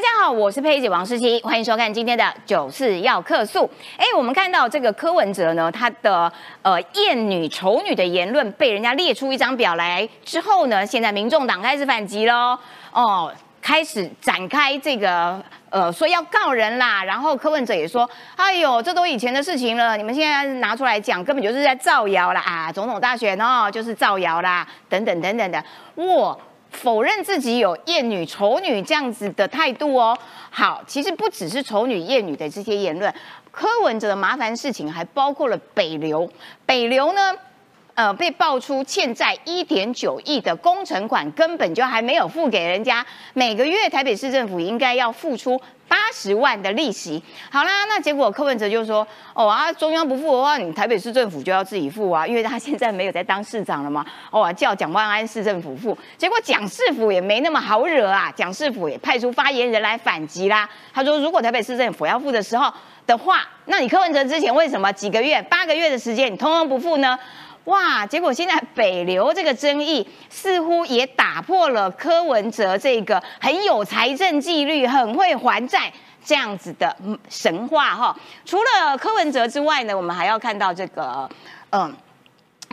大家好，我是佩姐王诗琪，欢迎收看今天的《九四要客诉》。哎，我们看到这个柯文哲呢，他的呃艳女丑女的言论被人家列出一张表来之后呢，现在民众党开始反击喽，哦，开始展开这个呃说要告人啦。然后柯文哲也说，哎呦，这都以前的事情了，你们现在拿出来讲，根本就是在造谣啦啊！总统大选哦，就是造谣啦，等等等等的，哇！否认自己有艳女、丑女这样子的态度哦。好，其实不只是丑女、艳女的这些言论，柯文哲的麻烦事情还包括了北流。北流呢，呃，被爆出欠债一点九亿的工程款，根本就还没有付给人家。每个月台北市政府应该要付出。八十万的利息，好啦，那结果柯文哲就说：“哦啊，中央不付的话，你台北市政府就要自己付啊，因为他现在没有在当市长了嘛。”哦，叫蒋万安市政府付，结果蒋市府也没那么好惹啊，蒋市府也派出发言人来反击啦。他说：“如果台北市政府要付的时候的话，那你柯文哲之前为什么几个月、八个月的时间你通通不付呢？”哇！结果现在北流这个争议似乎也打破了柯文哲这个很有财政纪律、很会还债这样子的神话哈。除了柯文哲之外呢，我们还要看到这个嗯，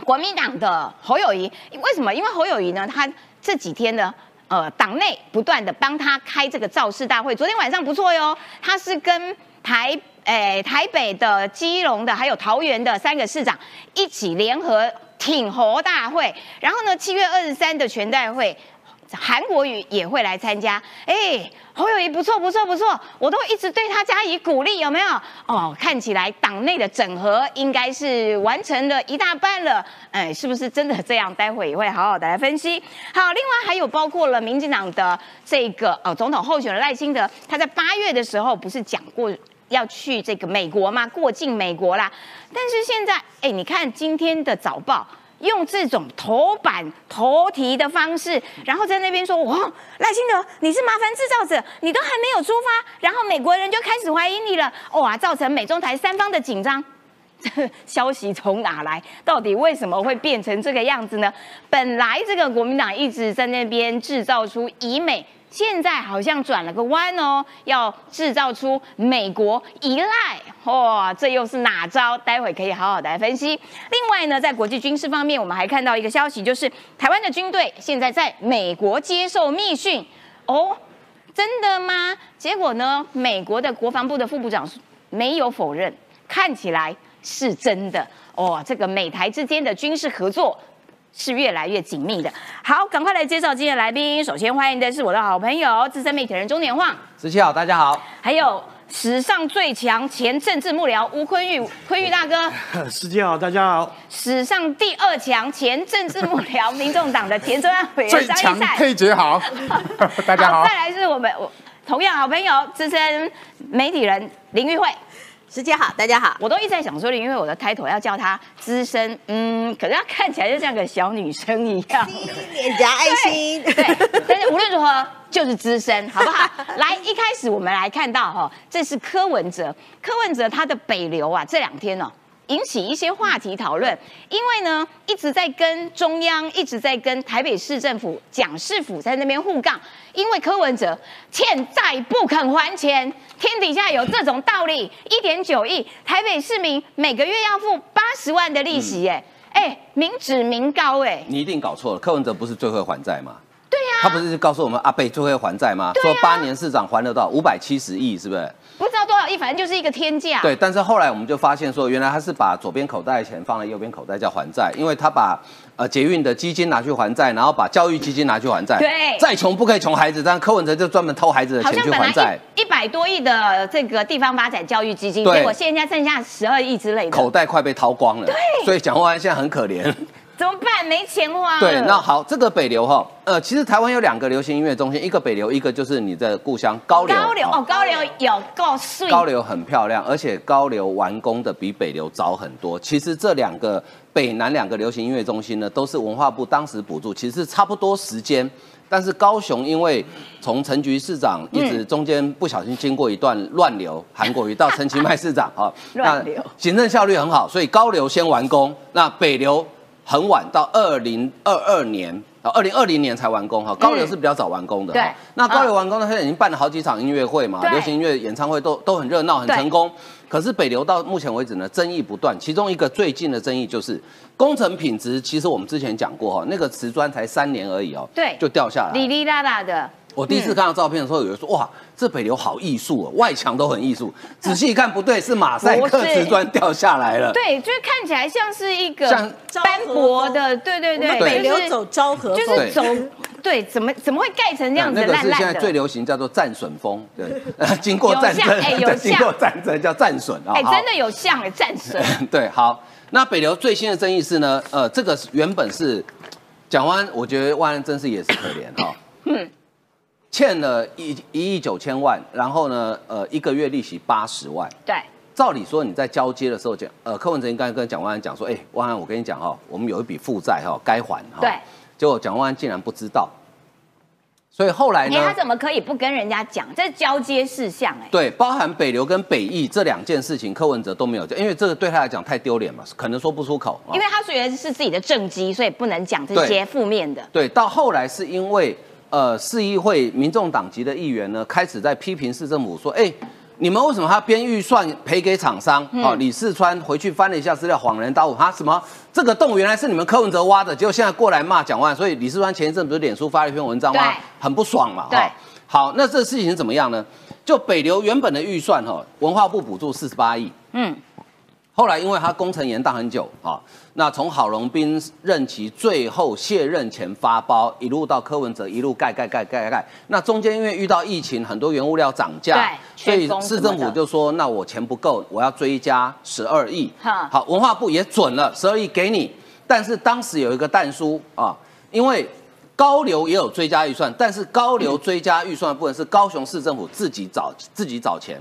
国民党的侯友谊。为什么？因为侯友谊呢，他这几天呢，呃，党内不断的帮他开这个造势大会。昨天晚上不错哟，他是跟台。哎，台北的、基隆的，还有桃园的三个市长一起联合挺侯大会。然后呢，七月二十三的全代会，韩国瑜也会来参加。哎，侯友谊不错，不错，不错，我都一直对他加以鼓励，有没有？哦，看起来党内的整合应该是完成了一大半了。哎，是不是真的这样？待会也会好好的来分析。好，另外还有包括了民进党的这个呃总统候选人赖清德，他在八月的时候不是讲过？要去这个美国嘛，过境美国啦。但是现在，哎，你看今天的早报用这种头版头题的方式，然后在那边说：“哇，赖清德，你是麻烦制造者，你都还没有出发，然后美国人就开始怀疑你了。”哇，造成美中台三方的紧张。消息从哪来？到底为什么会变成这个样子呢？本来这个国民党一直在那边制造出以美。现在好像转了个弯哦，要制造出美国依赖，哇，这又是哪招？待会可以好好的来分析。另外呢，在国际军事方面，我们还看到一个消息，就是台湾的军队现在在美国接受密训哦，真的吗？结果呢，美国的国防部的副部长没有否认，看起来是真的哦。这个美台之间的军事合作。是越来越紧密的。好，赶快来介绍今天的来宾。首先欢迎的是我的好朋友资深媒体人钟年晃，十七好，大家好。还有史上最强前政治幕僚吴坤玉，坤玉大哥。十七好，大家好。史上第二强前政治幕僚 民众党的前中央委员张义赛，佩姐好，大家好。再来是我们同样好朋友资深媒体人林玉慧。时间好，大家好，我都一直在想说，因为我的开头要叫她资深，嗯，可是她看起来就像个小女生一样，脸颊爱心，对，但是无论如何就是资深，好不好？来，一开始我们来看到哈，这是柯文哲，柯文哲他的北流啊，这两天呢。引起一些话题讨论，因为呢一直在跟中央，一直在跟台北市政府、蒋市府在那边互杠，因为柯文哲欠债不肯还钱，天底下有这种道理，一点九亿，台北市民每个月要付八十万的利息，哎哎，明指明告，哎，你一定搞错了，柯文哲不是最会还债吗？对呀，他不是告诉我们阿贝最会还债吗？说八年市长还得到？五百七十亿，是不是？不知道多少亿，反正就是一个天价。对，但是后来我们就发现说，原来他是把左边口袋的钱放在右边口袋叫还债，因为他把呃捷运的基金拿去还债，然后把教育基金拿去还债。对，再穷不可以穷孩子，但柯文哲就专门偷孩子的钱去还债。一百多亿的这个地方发展教育基金，结果现在剩下十二亿之类的，口袋快被掏光了。对，所以蒋万安现在很可怜。怎么办？没钱花。对，那好，这个北流哈，呃，其实台湾有两个流行音乐中心，一个北流，一个就是你的故乡高流。高流哦，高流有够碎。高流很漂亮，而且高流完工的比北流早很多。其实这两个北南两个流行音乐中心呢，都是文化部当时补助，其实差不多时间。但是高雄因为从陈局市长一直中间不小心经过一段乱流，韩国瑜到陈其迈市长啊，乱流，行政效率很好，所以高流先完工，那北流。很晚到二零二二年。二零二零年才完工哈，高流是比较早完工的。对，那高流完工呢，现在已经办了好几场音乐会嘛，流行音乐演唱会都都很热闹，很成功。可是北流到目前为止呢，争议不断。其中一个最近的争议就是工程品质，其实我们之前讲过哈，那个瓷砖才三年而已哦，对就掉下来。哩哩啦啦的，我第一次看到照片的时候，有人说哇，这北流好艺术哦，外墙都很艺术。仔细一看不对，是马赛克瓷砖掉下来了。对，就是看起来像是一个像斑驳的，对对对，北流走昭和就风，是走，对，怎么怎么会盖成这样子那个烂是现在最？流行叫做战损风，对，经过战争，有像哎有对经过战争叫战损啊。哎，好真的有像哎，战损，对，好，那北流最新的争议是呢，呃，这个原本是蒋万安，我觉得万安真是也是可怜哈，嗯欠了一一亿九千万，然后呢，呃，一个月利息八十万。对，照理说你在交接的时候讲，呃，柯文哲应该跟蒋万安讲说，哎、万安，我跟你讲哈，我们有一笔负债哈，该还哈。对。结果蒋万安竟然不知道，所以后来哎，呢他，怎么可以不跟人家讲？这是交接事项哎，对，包含北流跟北翼这两件事情，柯文哲都没有讲，因为这个对他来讲太丢脸嘛，可能说不出口。哦因为他觉得是自己的政绩，所以不能讲这些负面的。对，到后来是因为呃市议会民众党籍的议员呢，开始在批评市政府说，哎、你们为什么他编预算赔给厂商？哦，李四川回去翻了一下资料，恍然大悟，哈什么这个洞原来是你们柯文哲挖的，结果现在过来骂蒋万，所以李四川前一阵不是脸书发了一篇文章吗？很不爽嘛，对哈。好，那这事情怎么样呢？就北流原本的预算哈，文化部补助四十八亿，嗯，后来因为他工程延宕很久啊，那从郝龙斌任期最后卸任前发包，一路到柯文哲一路盖盖盖盖盖盖，那中间因为遇到疫情，很多原物料涨价，对所以市政府就说，那我钱不够，我要追加十二亿。好，文化部也准了十二亿给你，但是当时有一个弹书啊，因为。高流也有追加预算，但是高流追加预算的部分是高雄市政府自己找自己找钱，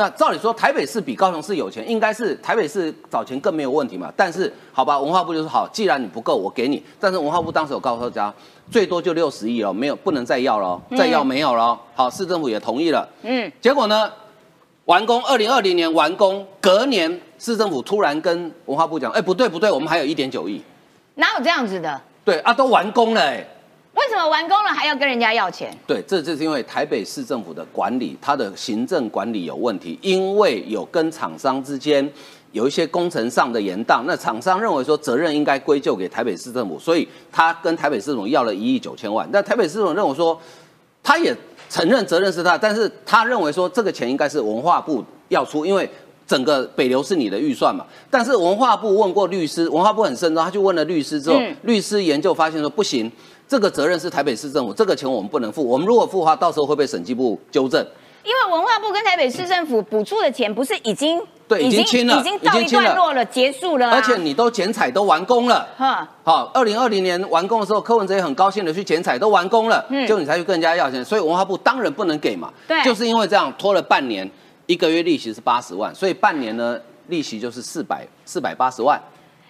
那照理说，台北市比高雄市有钱，应该是台北市找钱更没有问题嘛。但是好吧，文化部就说好，既然你不够，我给你。但是文化部当时有告诉大家，最多就六十亿哦，没有不能再要了哦，再要没有了哦。好，市政府也同意了。嗯，结果呢，完工，二零二零年完工，隔年市政府突然跟文化部讲，哎，不对不对，我们还有一点九亿。哪有这样子的？对啊，都完工了哎。为什么完工了还要跟人家要钱？对，这就是因为台北市政府的管理，它的行政管理有问题，因为有跟厂商之间有一些工程上的延宕，那厂商认为说责任应该归咎给台北市政府，所以他跟台北市政府要了一亿九千万，但台北市政府认为说，他也承认责任是他，但是他认为说这个钱应该是文化部要出，因为。整个北流是你的预算嘛？但是文化部问过律师，文化部很慎重，他就问了律师之后，嗯律师研究发现说不行，这个责任是台北市政府，这个钱我们不能付。我们如果付的话，到时候会被审计部纠正。因为文化部跟台北市政府补助的钱不是已经对已经清了已经到一段落了，结束了啊。而且你都剪彩都完工了，哈，好，二零二零年完工的时候，柯文哲也很高兴的去剪彩，都完工了，嗯就你才去跟人家要钱，所以文化部当然不能给嘛。对就是因为这样拖了半年，一个月利息是八十万，所以半年呢利息就是四百四百八十万。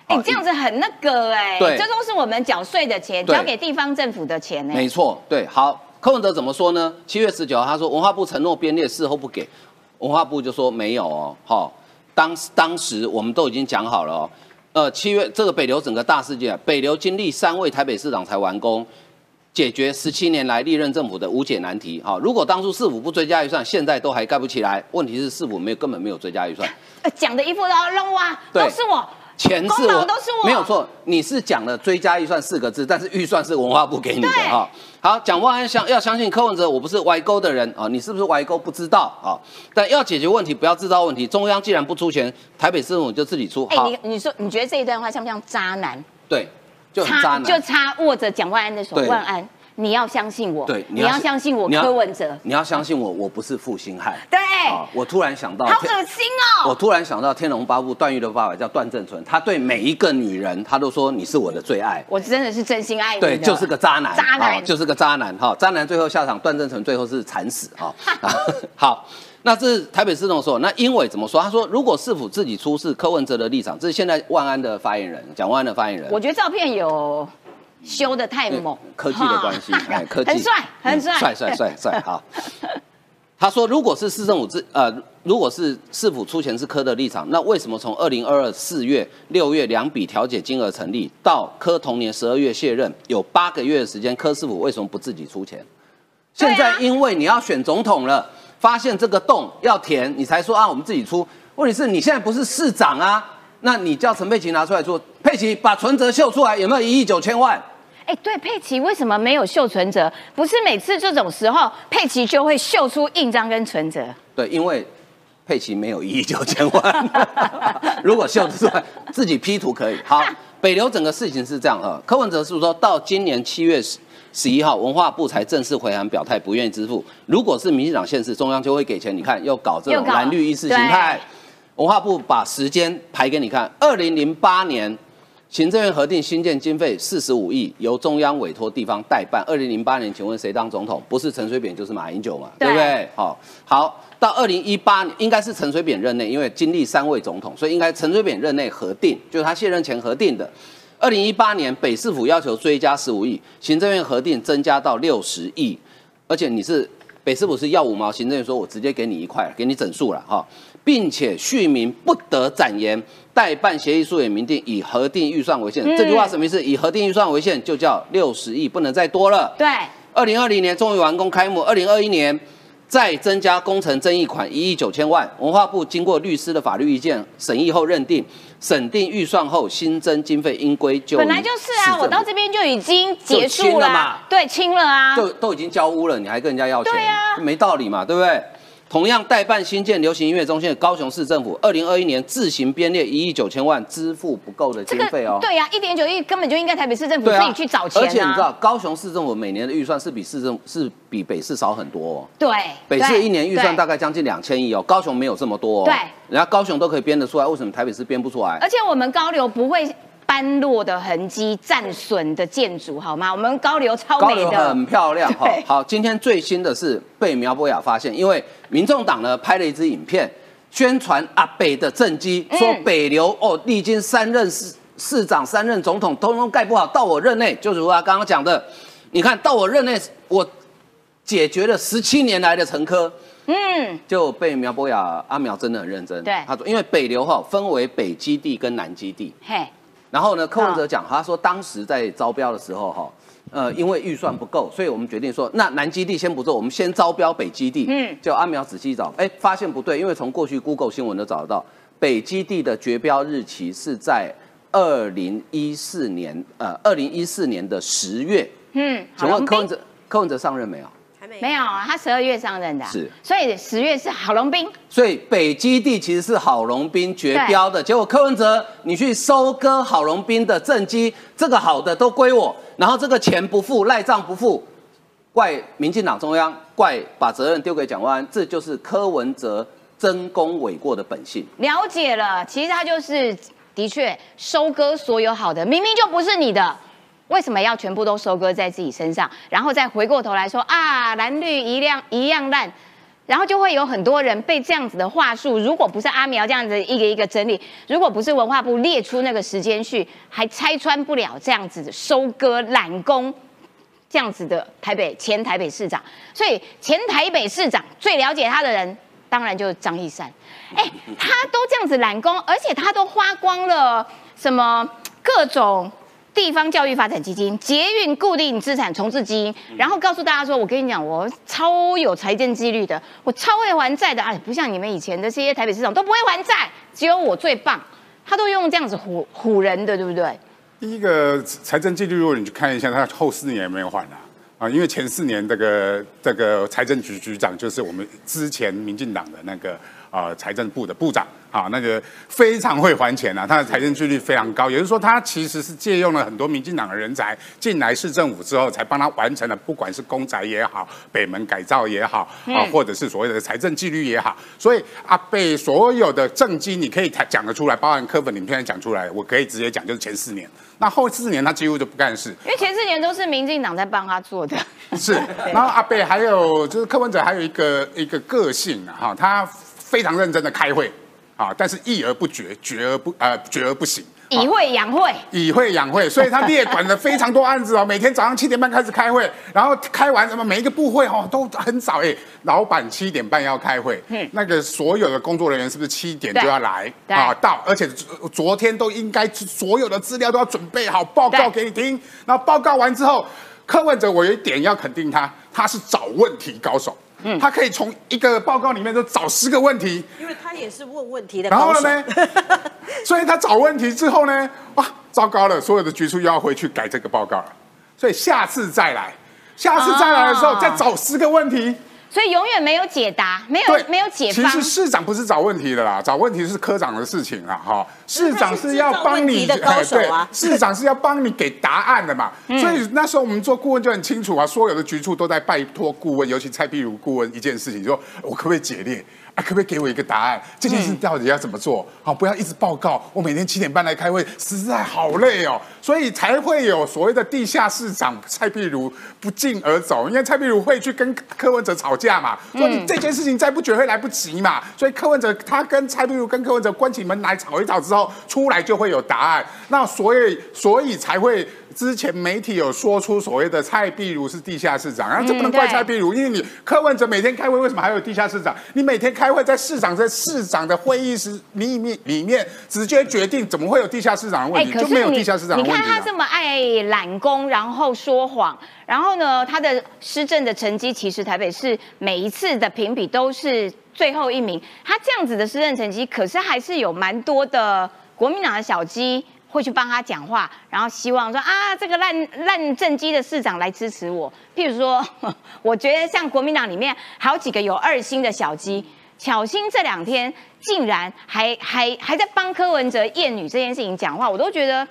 哎、好这样子很那个哎、对这都是我们缴税的钱，交给地方政府的钱哎、没错，对，好，柯文哲怎么说呢？七月十九号他说文化部承诺编列，事后不给，文化部就说没有哦，好、当当时我们都已经讲好了哦，呃，七月这个北流整个大事件，北流经历三位台北市长才完工。解决十七年来历任政府的无解难题，好，如果当初市府不追加预算，现在都还盖不起来。问题是市府没有根本没有追加预算，呃讲的一副都弄哇，对都是我，钱是我都是我，没有。错，你是讲了追加预算四个字，但是预算是文化部给你的对哈。好，蒋万安相要相信柯文哲，我不是歪勾的人啊，你是不是歪勾不知道啊？但要解决问题，不要制造问题。中央既然不出钱，台北市政府就自己出。哎、好，你你说你觉得这一段话像不像渣男？对，就很渣男。就差握着蒋万安的手，对万安，你要相信我，对，你要相信我柯文哲，你要相信我，我不是负心汉。对，啊，我突然想到，好恶心哦。我突然想到《天龙八部》，段誉的爸爸叫段正淳，他对每一个女人，他都说你是我的最爱。我真的是真心爱你的，对，就是个渣男，渣男哦就是个渣男哈。渣男最后下场，段正淳最后是惨死哈。好，那这是台北市政府说，那英伟怎么说？他说，如果市府自己出示柯文哲的立场，这是现在万安的发言人，蒋万安的发言人。我觉得照片有修的太猛，科技的关系，哎，科技很帅，很帅，嗯帅帅帅帅。好，他说，如果是市政府自呃，如果是市府出钱是科的立场，那为什么从二零二二四月、六月两笔调解金额成立，到科同年十二月卸任，有八个月的时间，科市府为什么不自己出钱？现在因为你要选总统了，发现这个洞要填，你才说啊，我们自己出。问题是你现在不是市长啊，那你叫陈佩琪拿出来说，佩琪把存折秀出来，有没有一亿九千万？哎，对，佩奇为什么没有秀存折？不是每次这种时候，佩奇就会秀出印章跟存折。对，因为佩奇没有一亿九千万。如果秀出来，自己 P 图可以。好，北流整个事情是这样啊。柯文哲是说到今年七月十十一号，文化部才正式回函表态，不愿意支付。如果是民进党县市，中央就会给钱。你看，又搞这种蓝绿意识形态。文化部把时间排给你看，二零零八年。行政院核定新建经费四十五亿，由中央委托地方代办。二零零八年，请问谁当总统？不是陈水扁就是马英九嘛？对不对？好，好，到二零一八年应该是陈水扁任内，因为经历三位总统，所以应该陈水扁任内核定，就是他卸任前核定的。二零一八年，北市府要求追加十五亿，行政院核定增加到六十亿，而且你是北市府是要五毛，行政院说我直接给你一块，给你整数了哈，并且续名不得展言。代办协议书也明定以核定预算为限，这句话什么意思？以核定预算为限就叫六十亿，不能再多了。对，二零二零年终于完工开幕，二零二一年再增加工程争议款一亿九千万。文化部经过律师的法律意见审议后认定，审定预算后新增经费应归就。本来就是啊，我到这边就已经结束了嘛，对，清了啊，就都已经交屋了，你还跟人家要钱？对啊，没道理嘛，对不对？同样代办新建流行音乐中心的高雄市政府，二零二一年自行编列一亿九千万，支付不够的经费哦。对呀，一点九亿根本就应该台北市政府自己去找钱啊。而且你知道，高雄市政府每年的预算是比市政是比北市少很多哦。对，北市一年预算大概将近两千亿哦，高雄没有这么多。对，人家高雄都可以编得出来，为什么台北市编不出来？而且我们高流不会。斑落的痕迹、战损的建筑，好吗？我们高流超美的，很漂亮。好，好，今天最新的是被苗博雅发现，因为民众党呢拍了一支影片，宣传阿北的政绩，说北流哦，历经三任市市长、三任总统，通通盖不好，到我任内，就如他刚刚讲的，你看到我任内，我解决了十七年来的陈科，嗯，就被苗博雅阿苗真的很认真，对，他说，因为北流哈分为北基地跟南基地，嘿。然后呢，柯文哲讲，他说当时在招标的时候，哈，呃，因为预算不够，所以我们决定说，那南基地先不做，我们先招标北基地。嗯，叫阿苗仔细找，哎，发现不对，因为从过去 Google 新闻都找得到，北基地的绝标日期是在二零一四年，呃，二零一四年的十月。嗯，请问柯文哲，柯文哲上任没有？没有。啊，他十二月上任的，是，所以十月是郝龙斌，所以北基地其实是郝龙斌绝标的，结果柯文哲你去收割郝龙斌的政绩，这个好的都归我，然后这个钱不付赖账不付，怪民进党中央，怪把责任丢给蒋万安，这就是柯文哲争功诿过的本性。了解了，其实他就是的确收割所有好的，明明就不是你的。为什么要全部都收割在自己身上，然后再回过头来说啊，蓝绿一样一样烂，然后就会有很多人被这样子的话术，如果不是阿苗这样子一个一个整理，如果不是文化部列出那个时间序，还拆穿不了这样子的收割揽工这样子的台北前台北市长，所以前台北市长最了解他的人，当然就是张义山。哎，他都这样子揽工，而且他都花光了什么各种。地方教育发展基金、捷运固定资产重置基金，然后告诉大家说：“我跟你讲，我超有财政纪律的，我超会还债的。哎，不像你们以前的这些台北市长都不会还债，只有我最棒。他都用这样子唬唬人的，对不对？第一个财政纪律，如果你去看一下，他后四年没有还啊啊，因为前四年这个这个财政局局长就是我们之前民进党的那个啊财政部的部长。”好，那个非常会还钱啊，他的财政纪律非常高，也就是说，他其实是借用了很多民进党的人才进来市政府之后，才帮他完成了，不管是公宅也好，北门改造也好，啊，或者是所谓的财政纪律也好，所以阿贝所有的政绩你可以讲得出来，包含课本里面讲出来，我可以直接讲，就是前四年，那后四年他几乎就不干事，因为前四年都是民进党在帮他做的。是，然后阿贝还有就是柯文哲还有一个一个个性啊，哈，他非常认真的开会。啊！但是议而不决，决而不呃决而不行以会养会，以会养会，所以他列管了非常多案子哦。每天早上七点半开始开会，然后开完什么每一个部会哦都很早哎，老板七点半要开会，嗯那个所有的工作人员是不是七点就要来啊？到，而且昨昨天都应该所有的资料都要准备好，报告给你听。然后报告完之后，柯文哲我有一点要肯定他，他是找问题高手。嗯。他可以从一个报告里面就找十个问题，因为他也是问问题的然后。呢，所以他找问题之后呢，哇，糟糕了，所有的局处又要回去改这个报告了，所以下次再来，下次再来的时候、哦再找十个问题。所以永远没有解答，没有，没有解方。其实市长不是找问题的啦，找问题是科长的事情啦，哈。市长是要帮你，的高手啊哎对，市长是要帮你给答案的嘛。嗯所以那时候我们做顾问就很清楚啊，所有的局处都在拜托顾问，尤其蔡壁如顾问一件事情，就说我可不可以解列？啊，可不可以给我一个答案？这件事到底要怎么做？好，不要一直报告。我每天七点半来开会，实在好累哦，所以才会有所谓的地下市长蔡壁如不胫而走，因为蔡壁如会去跟柯文哲吵架嘛，说你这件事情再不决会来不及嘛，所以柯文哲他跟蔡壁如跟柯文哲关起门来吵一吵之后，出来就会有答案。那所以所以才会之前媒体有说出所谓的蔡壁如是地下市长，然后这不能怪蔡壁如，因为你柯文哲每天开会，为什么还有地下市长？你每天开会在市长在市长的会议室里面里面直接决定，怎么会有地下市长的问题？就是没有地下市长问题啊看他这么爱揽功，然后说谎，然后呢，他的施政的成绩，其实台北市每一次的评比都是最后一名。他这样子的施政成绩，可是还是有蛮多的国民党的小鸡。会去帮他讲话，然后希望说啊，这个烂烂政绩的市长来支持我。譬如说，我觉得像国民党里面好几个有二心的小鸡，巧心这两天竟然还还还在帮柯文哲厌女这件事情讲话，我都觉得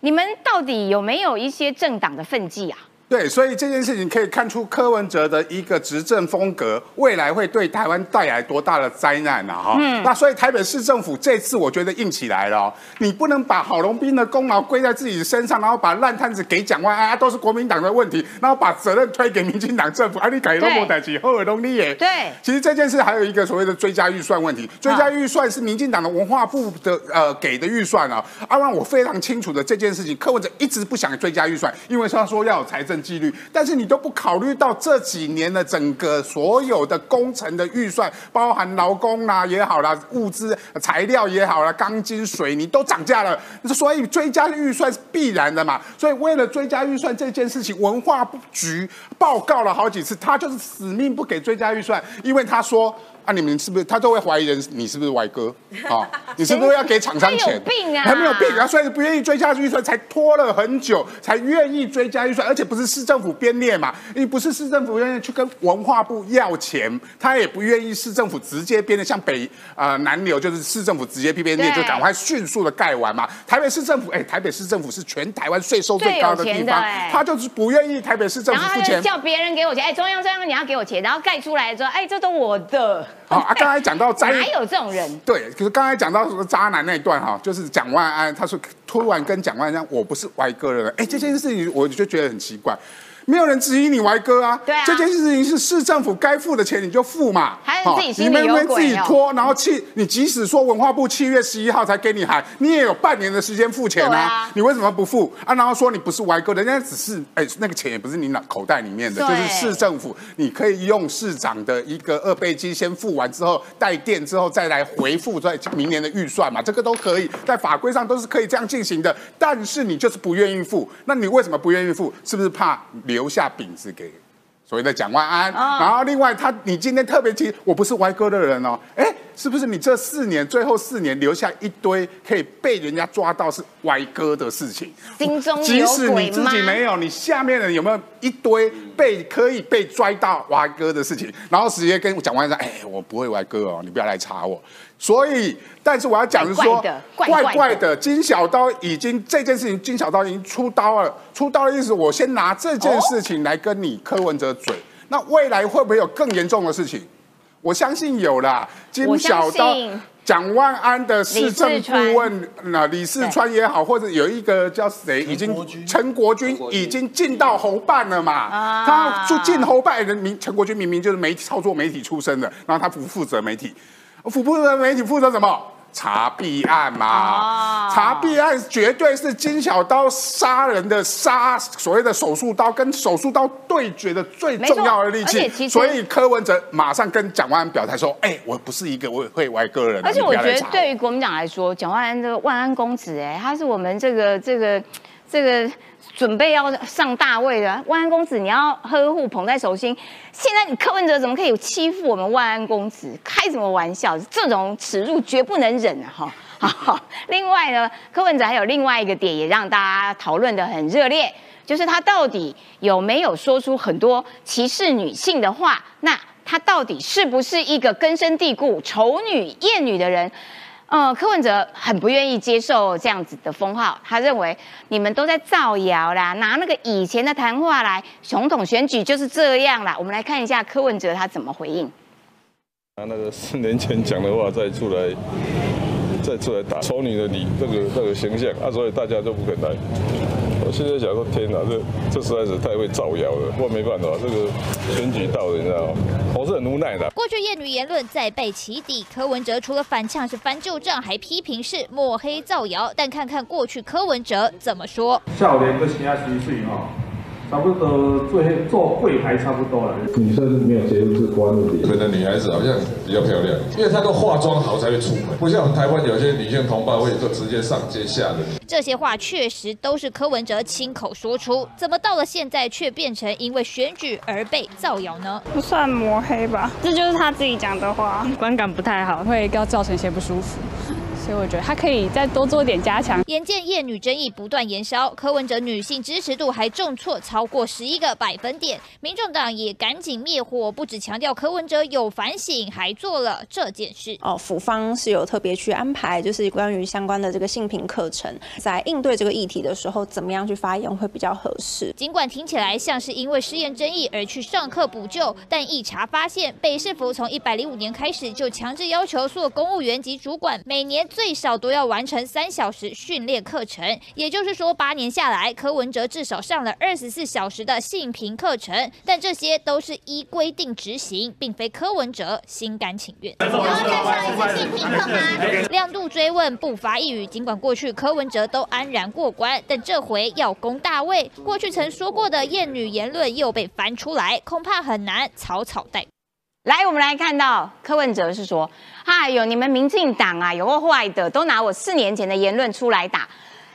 你们到底有没有一些政党的分际啊？对，所以这件事情可以看出柯文哲的一个执政风格，未来会对台湾带来多大的灾难啊、哈、嗯。那所以台北市政府这次我觉得硬起来了、哦，你不能把郝龙斌的功劳归在自己身上，然后把烂摊子给蒋万安，啊，都是国民党的问题，然后把责任推给民进党政府，啊，你改都莫代起，后尔东你也对。其实这件事还有一个所谓的追加预算问题，追加预算是民进党的文化部的呃给的预算啊。阿让我非常清楚的这件事情，柯文哲一直不想追加预算，因为他说要有财政纪律，但是你都不考虑到这几年的整个所有的工程的预算，包含劳工啦、也好啦，物资材料也好啦，钢筋水泥都涨价了，所以追加预算是必然的嘛。所以为了追加预算这件事情，文化布局报告了好几次，他就是死命不给追加预算，因为他说。啊，你们是不是他都会怀疑人你是不是歪哥 啊？你是不是要给厂商他钱？有病啊还没有病啊，所以不愿意追加预算，才拖了很久，才愿意追加预算，而且不是市政府编列嘛，你不是市政府愿意去跟文化部要钱，他也不愿意市政府直接编列，像北呃南流就是市政府直接编列，就赶快迅速的盖完嘛。台北市政府，哎，台北市政府是全台湾税收最高的地方他就是不愿意台北市政府付钱。后他就叫别人给我钱，哎，中央中央你要给我钱，然后盖出来之后，哎，这都我的。好啊，刚才讲到渣哪有这种人？对，可是刚才讲到什么渣男那一段哈，就是蒋万安，他说突然跟蒋万安讲我不是歪哥的人，哎，这件事情我就觉得很奇怪。没有人质疑你歪哥啊，对啊这件事情是市政府该付的钱你就付嘛，还是好自己心里你们因为自有鬼哦己拖，然后七，你即使说文化部七月十一号才给你函，你也有半年的时间付钱啊，啊你为什么不付啊？然后说你不是歪哥，人家只是哎那个钱也不是你脑口袋里面的，就是市政府，你可以用市长的一个二倍金先付完之后带电之后再来回复在明年的预算嘛，这个都可以，在法规上都是可以这样进行的。但是你就是不愿意付，那你为什么不愿意付？是不是怕留下饼子给所谓的蒋万安？哦然后另外他，你今天特别提我不是歪哥的人哦，哎，是不是你这四年最后四年留下一堆可以被人家抓到是歪哥的事情？心中即使你自己吗？没有，你下面的人有没有一堆被可以被抓到歪哥的事情？然后直接跟蒋万安说：“哎，我不会歪哥哦，你不要来查我。”所以，但是我要讲的是说，怪怪的怪怪的怪的，金小刀已经这件事情，金小刀已经出刀了。出刀的意思，我先拿这件事情来跟你柯文哲嘴。那未来会不会有更严重的事情？我相信有啦。金小刀。蒋万安的市政顾问，那李世川也好，或者有一个叫谁，已经陈国军已经进到侯办了嘛？啊他就进侯办人民，陈国军明明就是媒体操作媒体出身的，然后他不负责媒体，负不负责媒体负责什么？查弊案嘛，哦。查弊案绝对是金小刀杀人的杀所谓的手术刀跟手术刀对决的最重要的利器。所以柯文哲马上跟蒋万安表态说：“哎、我不是一个我会歪个人啊，而且我觉得对于国民党来说，蒋万安这个万安公子，哎，他是我们这个这个这个准备要上大位的万安公子，你要呵护捧在手心。现在你柯文哲怎么可以欺负我们万安公子？开什么玩笑？这种耻辱绝不能忍啊！哈。好，另外呢，柯文哲还有另外一个点也让大家讨论的很热烈，就是他到底有没有说出很多歧视女性的话？那他到底是不是一个根深蒂固丑女厌女的人？呃，柯文哲很不愿意接受这样子的封号，他认为你们都在造谣啦，拿那个以前的谈话来，总统选举就是这样啦。我们来看一下柯文哲他怎么回应。拿那个四年前讲的话再出来，再出来打丑女的你这个那个形象啊，所以大家都不肯来。我现在想说，天哪，这这实在是太会造谣了。不过没办法，这个选举到了，你知道吗？我是很无奈的。过去厌女言论再被起底，柯文哲除了反呛是翻旧账，还批评是抹黑造谣。但看看过去柯文哲怎么说。少年的其他虚岁哈，差不多做做柜台差不多了。女生没有节日观的日本的女孩子好像比较漂亮，因为她都化妆好才会出门，不像我们台湾有些女性同胞会就直接上街吓人。这些话确实都是柯文哲亲口说出，怎么到了现在却变成因为选举而被造谣呢？不算抹黑吧，这就是他自己讲的话，观感不太好，会要造成一些不舒服。所以我觉得他可以再多做点加强。眼见厌女争议不断延烧，柯文哲女性支持度还重挫超过十一个百分点，民众党也赶紧灭火，不只强调柯文哲有反省，还做了这件事。哦，府方是有特别去安排，就是关于相关的这个性平课程，在应对这个议题的时候，怎么样去发言会比较合适。尽管听起来像是因为失言争议而去上课补救，但一查发现，北市府从一百零五年开始就强制要求所有公务员及主管每年最少都要完成三小时训练课程，也就是说，八年下来，柯文哲至少上了二十四小时的性平课程，但这些都是依规定执行，并非柯文哲心甘情愿。然后再上一次性平课吗亮度追问不发一语，尽管过去柯文哲都安然过关，但这回要攻大卫，过去曾说过的厌女言论又被翻出来，恐怕很难草草带。来，我们来看到柯文哲是说：“哎呦，你们民进党啊，有个坏的，都拿我四年前的言论出来打。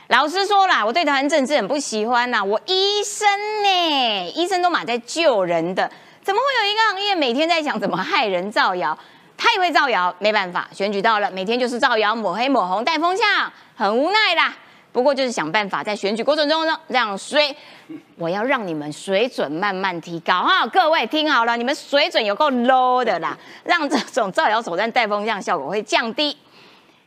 老实说啦，我对台湾政治很不喜欢呐。我医生呢，医生都马在救人的，怎么会有一个行业每天在想怎么害人造谣？他也会造谣，没办法，选举到了，每天就是造谣、抹黑、抹红、带风向，很无奈啦。不过就是想办法在选举过程中呢，让水，我要让你们水准慢慢提高哈。各位听好了，你们水准有够 low 的啦，让这种造谣手段带风向效果会降低。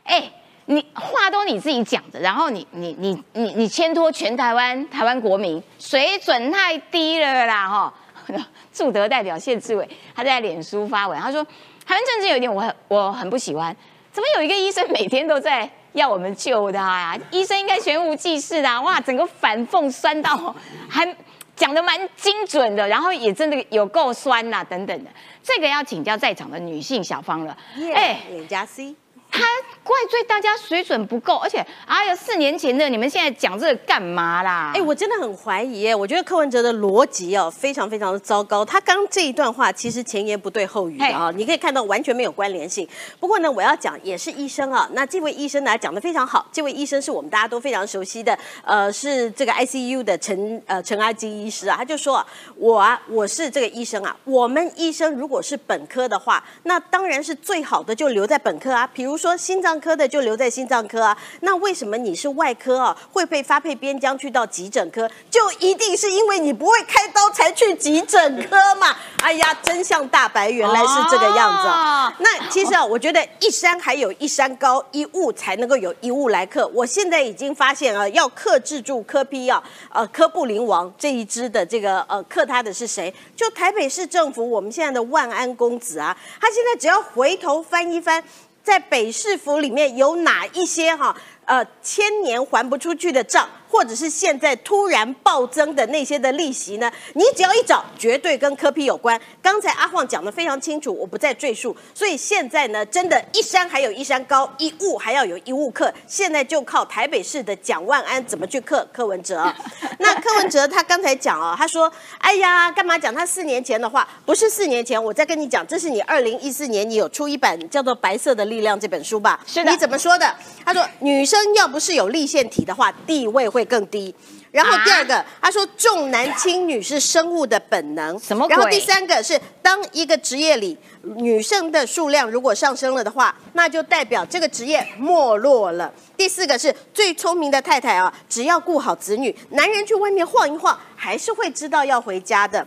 哎，你话都你自己讲的，然后你你你你你牵拖全台湾台湾国民，水准太低了啦哈。驻德代表谢志伟他在脸书发文，他说台湾政治有一点我很我很不喜欢，怎么有一个医生每天都在要我们救他呀、医生应该悬无济事的、啊，哇，整个反缝酸到还讲的蛮精准的，然后也真的有够酸呐、等等的。这个要请教在场的女性小芳了，哎、脸颊 C，他怪罪大家水准不够，而且哎呀，四年前的你们现在讲这个干嘛啦？哎，我真的很怀疑耶，我觉得柯文哲的逻辑哦非常非常的糟糕。他刚这一段话其实前言不对后语的啊，你可以看到完全没有关联性。不过呢，我要讲也是医生啊，那这位医生呢讲的非常好，这位医生是我们大家都非常熟悉的，呃，是这个 ICU 的陈呃陈阿金医师啊，他就说啊，我啊我是这个医生啊，我们医生如果是本科的话，那当然是最好的就留在本科啊，比如说心脏科的就留在心脏科啊，那为什么你是外科啊会被发配边疆去到急诊科，就一定是因为你不会开刀才去急诊科嘛？哎呀，真相大白，原来是这个样子啊。哦那其实啊，我觉得一山还有一山高，一物才能够有一物来克。我现在已经发现啊，要克制住科批啊，呃，科布林王这一支的这个呃克他的是谁？就台北市政府，我们现在的万安公子啊，他现在只要回头翻一翻。在北市府里面有哪一些哈呃千年还不出去的账，或者是现在突然暴增的那些的利息呢？你只要一找，绝对跟科批有关。刚才阿晃讲的非常清楚，我不再赘述。所以现在呢，真的，一山还有一山高，一物还要有一物克。现在就靠台北市的蒋万安怎么去克柯文哲啊？那柯文哲他刚才讲啊，他说：“哎呀，干嘛讲他四年前的话？不是四年前，我再跟你讲，这是你二零一四年你有出一本叫做《白色的力量》这本书吧？是的你怎么说的？他说女生要不是有立腺体的话，地位会更低。然后第二个，他说重男轻女是生物的本能。什么鬼然后第三个是，当一个职业里女生的数量如果上升了的话，那就代表这个职业没落了。第四个是最聪明的太太啊，只要顾好子女，男人去外面晃一晃，还是会知道要回家的。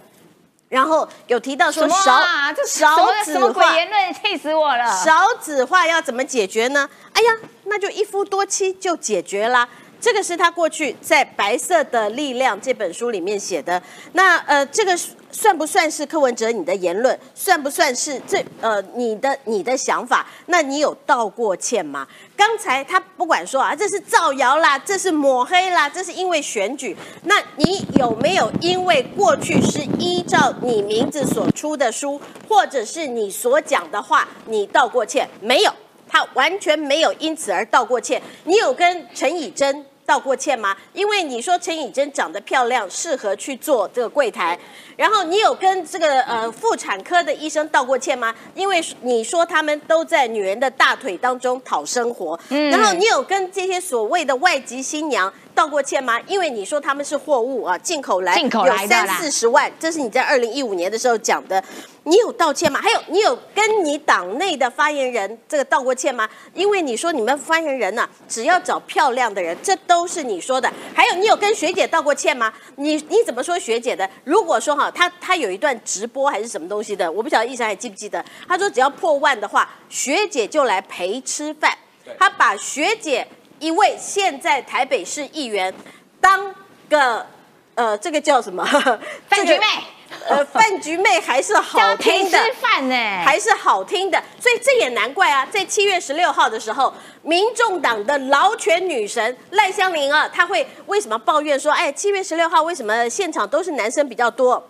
然后有提到说什么少啊？这什少么子什么鬼化，言论？气死我了！少子化要怎么解决呢？哎呀，那就一夫多妻就解决啦。这个是他过去在《白色的力量》这本书里面写的。那呃，这个算不算是柯文哲你的言论？算不算是这呃你的你的想法？那你有道过歉吗？刚才他不管说啊，这是造谣啦，这是抹黑啦，这是因为选举。那你有没有因为过去是依照你名字所出的书，或者是你所讲的话，你道过歉？没有。他完全没有因此而道过歉。你有跟陈以贞道过歉吗？因为你说陈以真长得漂亮，适合去做这个柜台。然后你有跟这个呃妇产科的医生道过歉吗？因为你说他们都在女人的大腿当中讨生活。嗯然后你有跟这些所谓的外籍新娘道过歉吗？因为你说他们是货物啊，进口来，进口有三四十万，这是你在二零一五年的时候讲的。你有道歉吗？还有，你有跟你党内的发言人这个道过歉吗？因为你说你们发言人呢、只要找漂亮的人，这都是你说的。还有，你有跟学姐道过歉吗？你你怎么说学姐的？如果说哈，他他有一段直播还是什么东西的，我不晓得医生还记不记得？他说只要破万的话，学姐就来陪吃饭。他把学姐一位现在台北市议员当个呃，这个叫什么？饭局妹，呃，饭局妹还是好听的，吃饭呢还是好听的，所以这也难怪啊，在七月十六号的时候，民众党的劳权女神赖香林啊，她会为什么抱怨说，哎，七月十六号为什么现场都是男生比较多？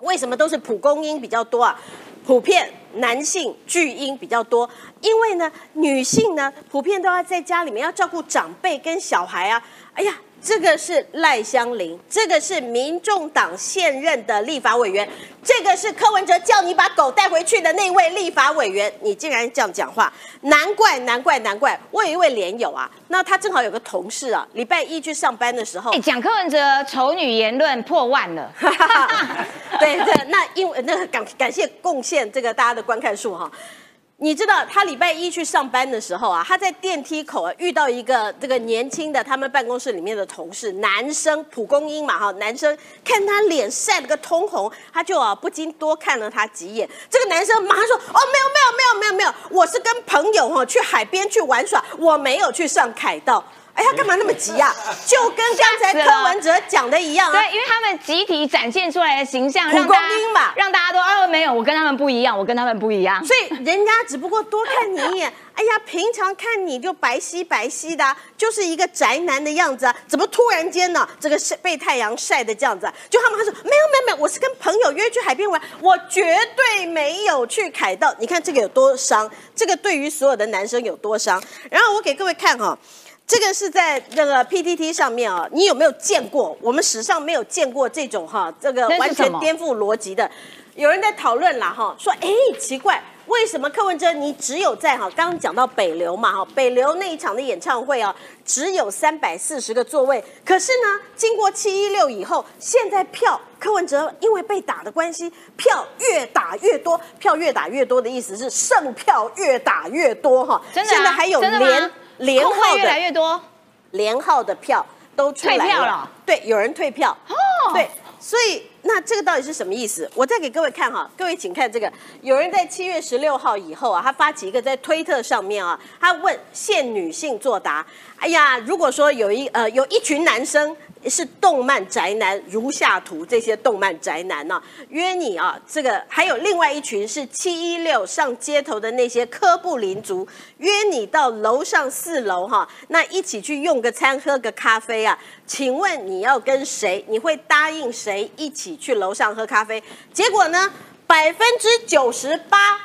为什么都是蒲公英比较多啊？普遍男性巨婴比较多，因为呢，女性呢普遍都要在家里面要照顾长辈跟小孩啊。哎呀，这个是赖香林，这个是民众党现任的立法委员，这个是柯文哲叫你把狗带回去的那位立法委员，你竟然这样讲话，难怪难怪难怪！我有一位连友啊，那他正好有个同事啊，礼拜一去上班的时候，哎，讲柯文哲丑女言论破万了，对对，那因为那个感感谢贡献这个大家的观看数哈。你知道他礼拜一去上班的时候啊，他在电梯口啊遇到一个这个年轻的他们办公室里面的同事，男生蒲公英嘛哈，男生看他脸晒了个通红，他就啊不禁多看了他几眼。这个男生马上说：“哦，没有没有没有没有没有，我是跟朋友哈去海边去玩耍，我没有去上凯道。”哎呀，干嘛那么急啊？就跟刚才柯文哲讲的一样啊。对，因为他们集体展现出来的形象，让大家公英嘛让大家都哦没有，我跟他们不一样，我跟他们不一样。所以人家只不过多看你一眼，哎呀，平常看你就白皙白皙的啊、就是一个宅男的样子啊，怎么突然间呢，这个晒被太阳晒的这样子、啊？就他们他说没有没有没有，我是跟朋友约去海边玩，我绝对没有去凯道。你看这个有多伤，这个对于所有的男生有多伤。然后我给各位看哈、这个是在那个 PTT 上面啊，你有没有见过？我们史上没有见过这种哈，这个完全颠覆逻辑的。有人在讨论啦哈，说哎奇怪，为什么柯文哲你只有在哈刚刚讲到北流嘛哈，北流那一场的演唱会啊，只有三百四十个座位，可是呢，经过七一六以后，现在票柯文哲因为被打的关系，票越打越多，票越打越多的意思是剩票越打越多哈，真的啊现在还有连连号越来越多，连号的票都出来退票了？对，有人退票。哦。对，所以那这个到底是什么意思？我再给各位看哈，各位请看这个，有人在七月十六号以后啊，他发起一个在推特上面啊，他问限女性作答。哎呀，如果说有一呃有一群男生是动漫宅男，如下图这些动漫宅男呢、约你啊，这个还有另外一群是七一六上街头的那些科布林族，约你到楼上四楼哈，那一起去用个餐，喝个咖啡啊。请问你要跟谁？你会答应谁一起去楼上喝咖啡？结果呢，百分之九十八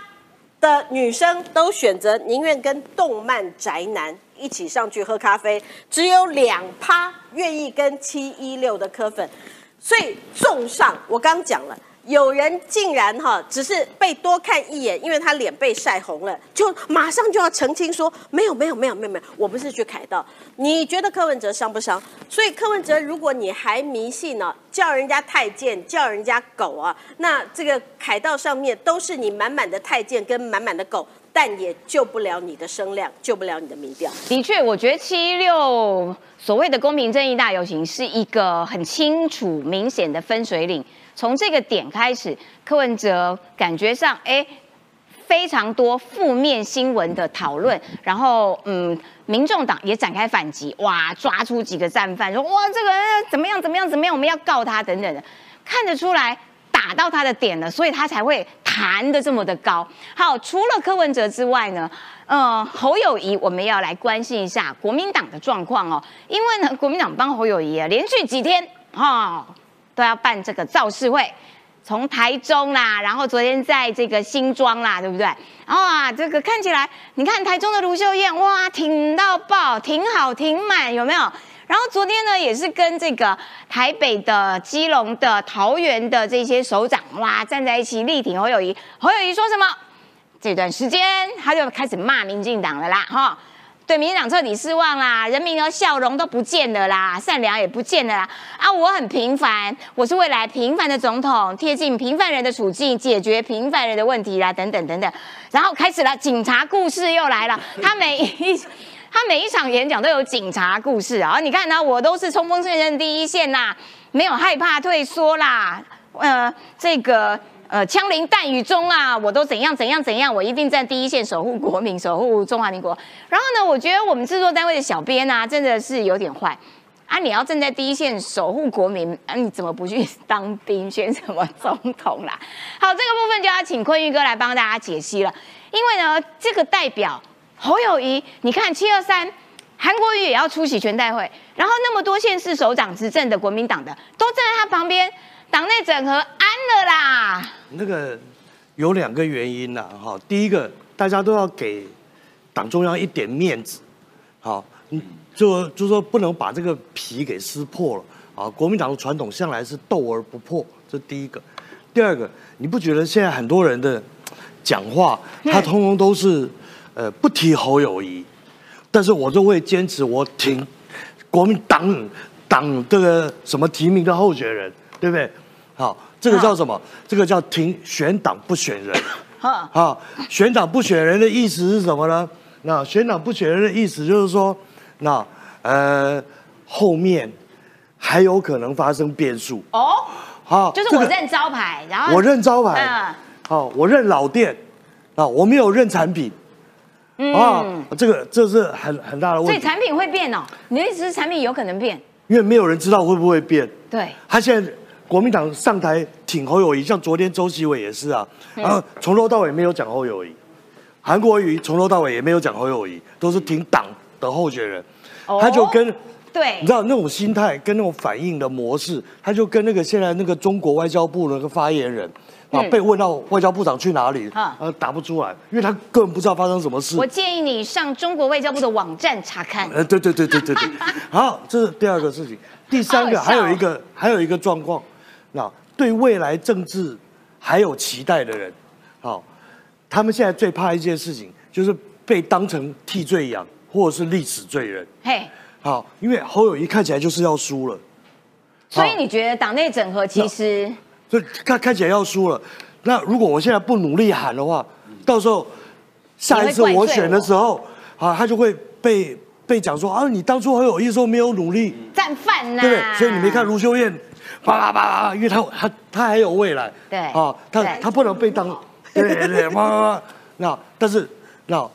的女生都选择宁愿跟动漫宅男一起上去喝咖啡，只有两趴愿意跟七一六的科粉。所以，综上，我刚讲了。有人竟然哈，只是被多看一眼，因为他脸被晒红了，就马上就要澄清说没有没有没有没有没有，我不是去凯道。你觉得柯文哲伤不伤？所以柯文哲，如果你还迷信呢、叫人家太监，叫人家狗啊，那这个凯道上面都是你满满的太监跟满满的狗，但也救不了你的声量，救不了你的民调。的确，我觉得七六所谓的公平正义大游行是一个很清楚、明显的分水岭。从这个点开始，柯文哲感觉上，哎，非常多负面新闻的讨论，然后，嗯，民众党也展开反击，哇，抓出几个战犯，说哇，这个人怎么样怎么样怎么样，我们要告他等等的，看得出来打到他的点了，所以他才会弹的这么的高。好，除了柯文哲之外呢？呃，侯友谊，我们要来关心一下国民党的状况哦，因为呢，国民党帮侯友谊啊，连续几天哈、都要办这个造势会，从台中啦，然后昨天在这个新庄啦，对不对？然后啊，这个看起来，你看台中的卢秀燕，哇，挺到爆，挺好，挺满，有没有？然后昨天呢，也是跟这个台北的、基隆的、桃园的这些首长哇站在一起力挺侯友谊。侯友谊说什么？这段时间他就开始骂民进党了啦，哈，对民进党彻底失望啦，人民的笑容都不见了啦，善良也不见了啦。啊，我很平凡，我是未来平凡的总统，贴近平凡人的处境，解决平凡人的问题啦，等等等等。然后开始了，警察故事又来了，他每一。他每一场演讲都有警察故事啊！你看呢，我都是冲锋陷阵第一线啦，没有害怕退缩啦，呃，这个呃枪林弹雨中啊，我都怎样怎样怎样，我一定在第一线守护国民，守护中华民国。然后呢，我觉得我们制作单位的小编啊，真的是有点坏啊！你要站在第一线守护国民，啊，你怎么不去当兵，选什么总统啦？好，这个部分就要请坤玉哥来帮大家解析了，因为呢，这个代表。侯友谊，你看七二三，韩国瑜也要出席全代会，然后那么多县市首长执政的国民党的都站在他旁边，党内整合安了啦。那个有两个原因啦，哈，第一个大家都要给党中央一点面子，好，嗯，就就说不能把这个皮给撕破了啊。国民党的传统向来是斗而不破，这第一个。第二个，你不觉得现在很多人的讲话，他通通都是。呃，不提侯友谊，但是我就会坚持我挺国民党党这个什么提名的候选人，对不对？好，这个叫什么？这个叫停选党不选人。好，选党不选人的意思是什么呢？那选党不选人的意思就是说，那呃后面还有可能发生变数。哦，好，就是我认招牌，然后我认招牌，好，我认老店，啊，我没有认产品。啊，这个这是很很大的问题。所以产品会变哦，你的意思是产品有可能变？因为没有人知道会不会变。对。他现在国民党上台挺侯友谊，像昨天周习伟也是啊，然后从头到尾没有讲侯友谊，韩国瑜从头到尾也没有讲侯友谊，都是挺党的候选人。哦。他就跟对，你知道那种心态跟那种反应的模式，他就跟那个现在那个中国外交部那个发言人。啊！被问到外交部长去哪里，呃，答不出来，因为他根本不知道发生什么事。我建议你上中国外交部的网站查看。呃，对对对对对对。好，这是第二个事情。第三个还有一个还有一个状况，那对未来政治还有期待的人，好，他们现在最怕一件事情，就是被当成替罪羊或者是历史罪人。嘿，好，因为侯友谊看起来就是要输了。所以你觉得党内整合其实？所以看看起来要输了，那如果我现在不努力喊的话，到时候下一次我选的时候，啊，他就会被被讲说啊，你当初很有意的时候没有努力，战犯呐，对不对？所以你没看卢秀燕叭叭叭叭，因为他他他还有未来，对啊，他他不能被当，对对对，叭叭叭，那但是那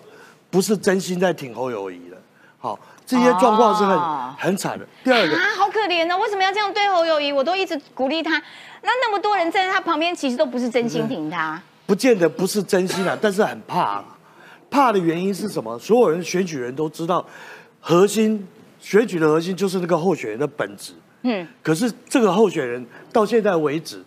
不是真心在挺侯友谊的，好，这些状况是很、哦很惨的。第二个，啊，好可怜哦！为什么要这样对侯友谊？我都一直鼓励他，那那么多人站在他旁边，其实都不是真心挺他。不见得不是真心啊，但是很怕、啊。怕的原因是什么？所有人选举人都知道，核心选举的核心就是那个候选人的本质。嗯，可是这个候选人到现在为止，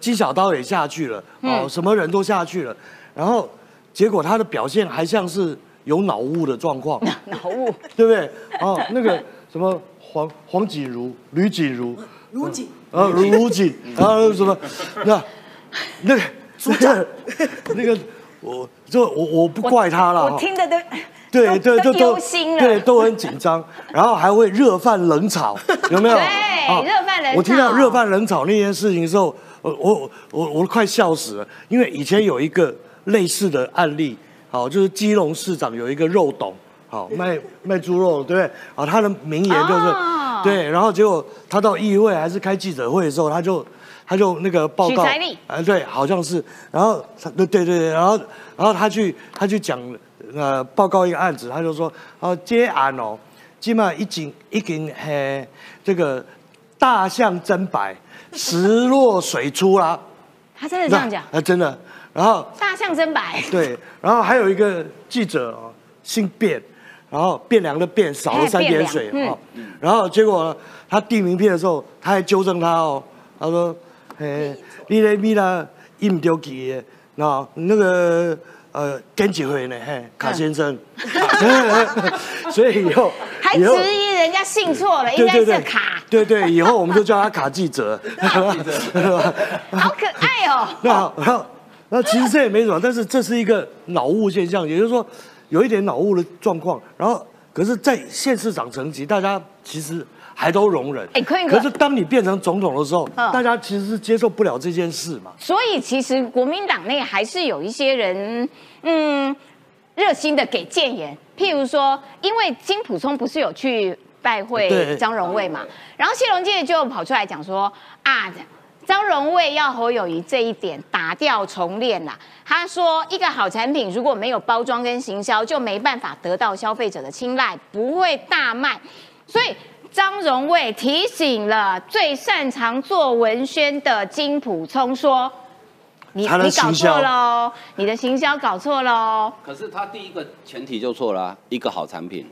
金小刀也下去了，哦，嗯什么人都下去了，然后结果他的表现还像是有脑雾的状况，脑雾，对不对？哦，那个什么黄黄景如、吕景如、如景啊，卢卢锦，然后什么，那那个那个 那个，我就我我不怪他了，我听的都对对都都对，都很紧张，然后还会热饭冷炒，有没有？对啊热饭冷炒我听到热饭冷炒那件事情的时候，我我我我快笑死了，因为以前有一个类似的案例，好，就是基隆市长有一个肉董，好卖卖猪肉，对不对？啊，他的名言就是、哦对，然后结果他到议会还是开记者会的时候，他就他就那个报告许啊，对，好像是，然后他对对对，然后然后他去他去讲呃报告一个案子，他就说哦，这个案哦，起码已经已经嘿这个大象真白，石落水出啦，他真的这样讲，啊，真的，然后大象真白，对，然后还有一个记者哦，姓卞，然后汴梁的卞少了哎三点水哦，然后结果呢他递名片的时候，他还纠正他哦，他说，哎，你那米啦，印唔丢记的，那那个呃，跟几回呢？嘿，卡先生，所以以后还质疑人家姓错了，应该是卡，对对，以后我们就叫他卡记者，好可爱哦。那好，然后，然后其实这也没什么，但是这是一个脑雾现象，也就是说有一点脑雾的状况。然后，可是，在县市长层级，大家其实还都容忍。哎可以可是当你变成总统的时候，嗯大家其实是接受不了这件事嘛。所以其实国民党内还是有一些人，嗯，热心的给谏言，譬如说，因为金普聪不是有去拜会对张荣卫嘛，然后谢龙介就跑出来讲说啊。张荣卫要侯友谊这一点打掉重练啦。他说，一个好产品如果没有包装跟行销，就没办法得到消费者的青睐，不会大卖。所以张荣卫提醒了最擅长做文宣的金普聪说：“你你搞错喽，你的行销搞错喽。可是他第一个前提就错了啊、一个好产品，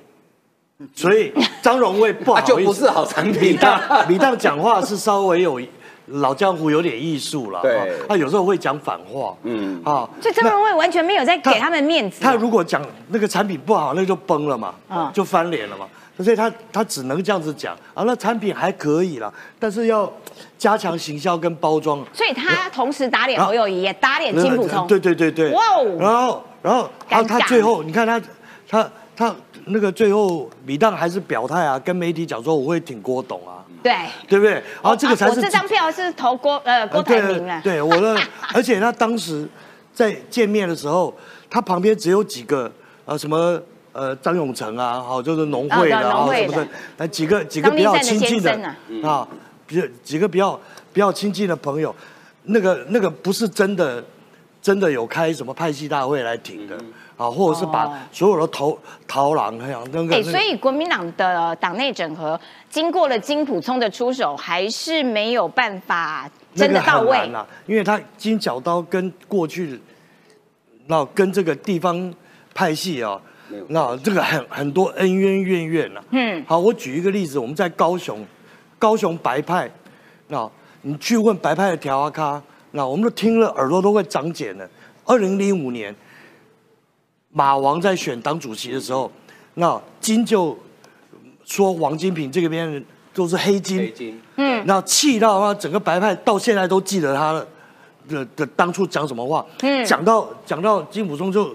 所以张荣卫不好意思，啊就不是好产品李当李当讲话是稍微有老江湖有点艺术了，对。哈他有时候会讲反话，嗯，啊，所以张荣卫完全没有在给他们面子。他如果讲那个产品不好，那就崩了嘛，嗯就翻脸了嘛。所以他他只能这样子讲啊，那产品还可以啦，但是要加强行销跟包装。所以他同时打脸侯友谊，也打脸金普通。对对对对。哇哦然后然后然后他最后你看他他他那个最后米当还是表态啊，跟媒体讲说我会挺郭董啊，对，对不对？然后这个才是啊我这张票是投郭呃郭台铭啊。对，对我的，而且他当时在见面的时候，他旁边只有几个呃什么呃张永成啊，好就是农会的啊什么的，呃几个几个比较亲近的啊，比较几个比较比较亲近的朋友，那个那个不是真的真的有开什么派系大会来挺的。啊，或者是哦把所有的投投狼那样那个，所以国民党的党内整合，经过了金普聪的出手，还是没有办法真的到位。因为他金角刀跟过去，那跟这个地方派系啊，那这个很很多恩怨怨怨呐。嗯，好，我举一个例子，我们在高雄，高雄白派，那你去问白派的条阿咖，那我们都听了耳朵都会长茧了。二零零五年，马王在选党主席的时候，那金就说王金平这个边人都是黑金，黑金，嗯，那气到啊，整个白派到现在都记得他的的的当初讲什么话，嗯。讲到讲到金普松就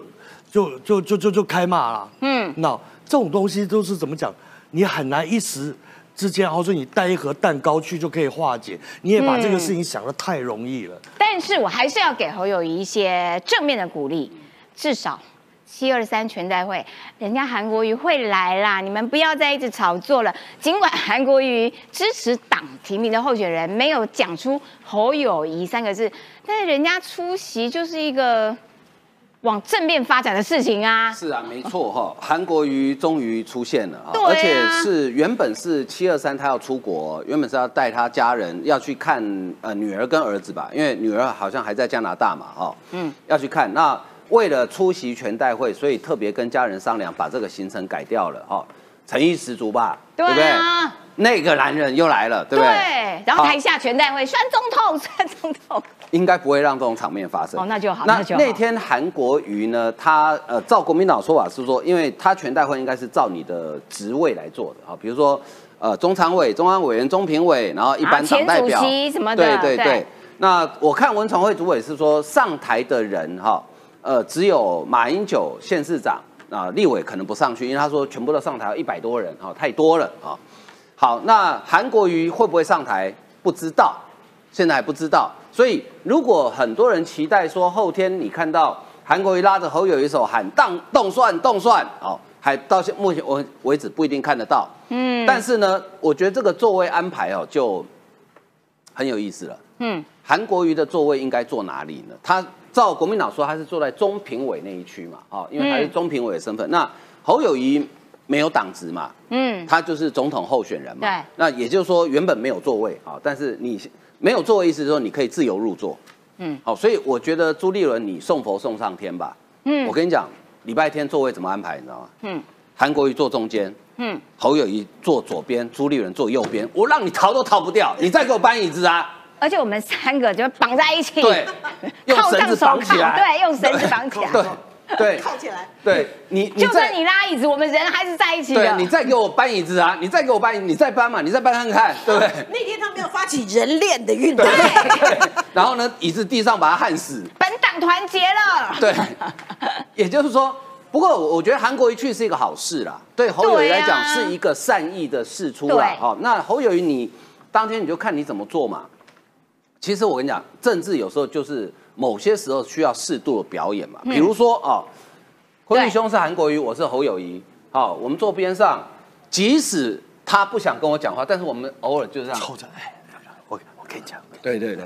就就就就就开骂了，嗯，那这种东西都是怎么讲？你很难一时之间，然后说你带一盒蛋糕去就可以化解，你也把这个事情想得太容易了。但是我还是要给侯友谊一些正面的鼓励，至少七二三全代会，人家韩国瑜会来啦，你们不要再一直炒作了。尽管韩国瑜支持党提名的候选人，没有讲出侯友谊三个字，但是人家出席就是一个往正面发展的事情啊。是啊，没错哈，韩国瑜终于出现了啊，啊而且是原本是七二三他要出国，原本是要带他家人要去看呃女儿跟儿子吧，因为女儿好像还在加拿大嘛哈，嗯嗯，要去看。那为了出席全代会，所以特别跟家人商量，把这个行程改掉了哈，诚意十足吧，对不对？啊，那个男人又来了，对不对？对，然后好台下全代会，酸总统，酸总统。应该不会让这种场面发生。哦那就好那那天韩国瑜呢，他呃，照国民党说法是说，因为他全代会应该是照你的职位来做的啊，比如说呃，中常委、中央委员、中评委，然后一般党代表，席什么的对对对对。那我看文传会主委是说，上台的人哈，呃，只有马英九县市长啊、立委可能不上去，因为他说全部都上台一百多人啊、太多了啊。好，那韩国瑜会不会上台？不知道，现在还不知道。所以，如果很多人期待说后天你看到韩国瑜拉着侯友谊手喊“当动算动算”，哦，还到现目前为为止不一定看得到。嗯但是呢，我觉得这个座位安排哦就很有意思了。嗯，韩国瑜的座位应该坐哪里呢？他照国民党说，他是坐在中评委那一区嘛，哦，因为他是嗯中评委的身份。那侯友谊没有党职嘛，嗯，他就是总统候选人嘛。对那也就是说，原本没有座位啊，但是你没有座位，意思是说你可以自由入座。嗯，好，所以我觉得朱立伦你送佛送上天吧。嗯。我跟你讲，礼拜天座位怎么安排，你知道吗？嗯。韩国瑜坐中间，嗯，侯友谊坐左边，朱立伦坐右边，我让你逃都逃不掉，你再给我搬椅子啊！而且我们三个就绑在一起，对，用绳子绑起来，对，用绳子绑起来，对 对靠起来。对，你你就算你拉椅子，我们人还是在一起的。对你再给我搬椅子啊，你再给我搬，你再搬嘛，你再搬看看，对不对？那天他没有发起人链的运动，然后呢，椅子地上把他焊死，本党团结了。对，也就是说，不过我我觉得韩国一去是一个好事啦，对侯友谊来讲是一个善意的事出啦。对哦，那侯友谊你当天你就看你怎么做嘛。其实我跟你讲，政治有时候就是某些时候需要适度的表演嘛，嗯。比如说啊，坤对。玉兄是韩国瑜，我是侯友谊，好，我们坐边上，即使他不想跟我讲话，但是我们偶尔就这样。凑着，哎，我我跟你讲，对对对。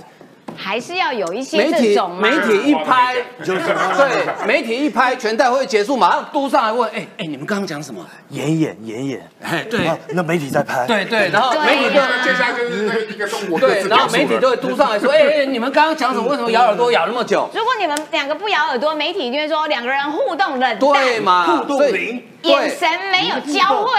还是要有一些这种媒体一拍，就是。对媒体一拍，全代会结束，马上 嘟上来问，哎哎，你们刚刚讲什么？演演演演，哎，对。啊那媒体在拍，对对，然后媒体就接下来就是那个一个中国对，然后媒体就会嘟上来说，哎哎，你们刚刚讲什么？为什么咬耳朵咬那么久？如果你们两个不咬耳朵，媒体就会说两个人互动冷淡，对嘛？互动零。眼神没有交汇。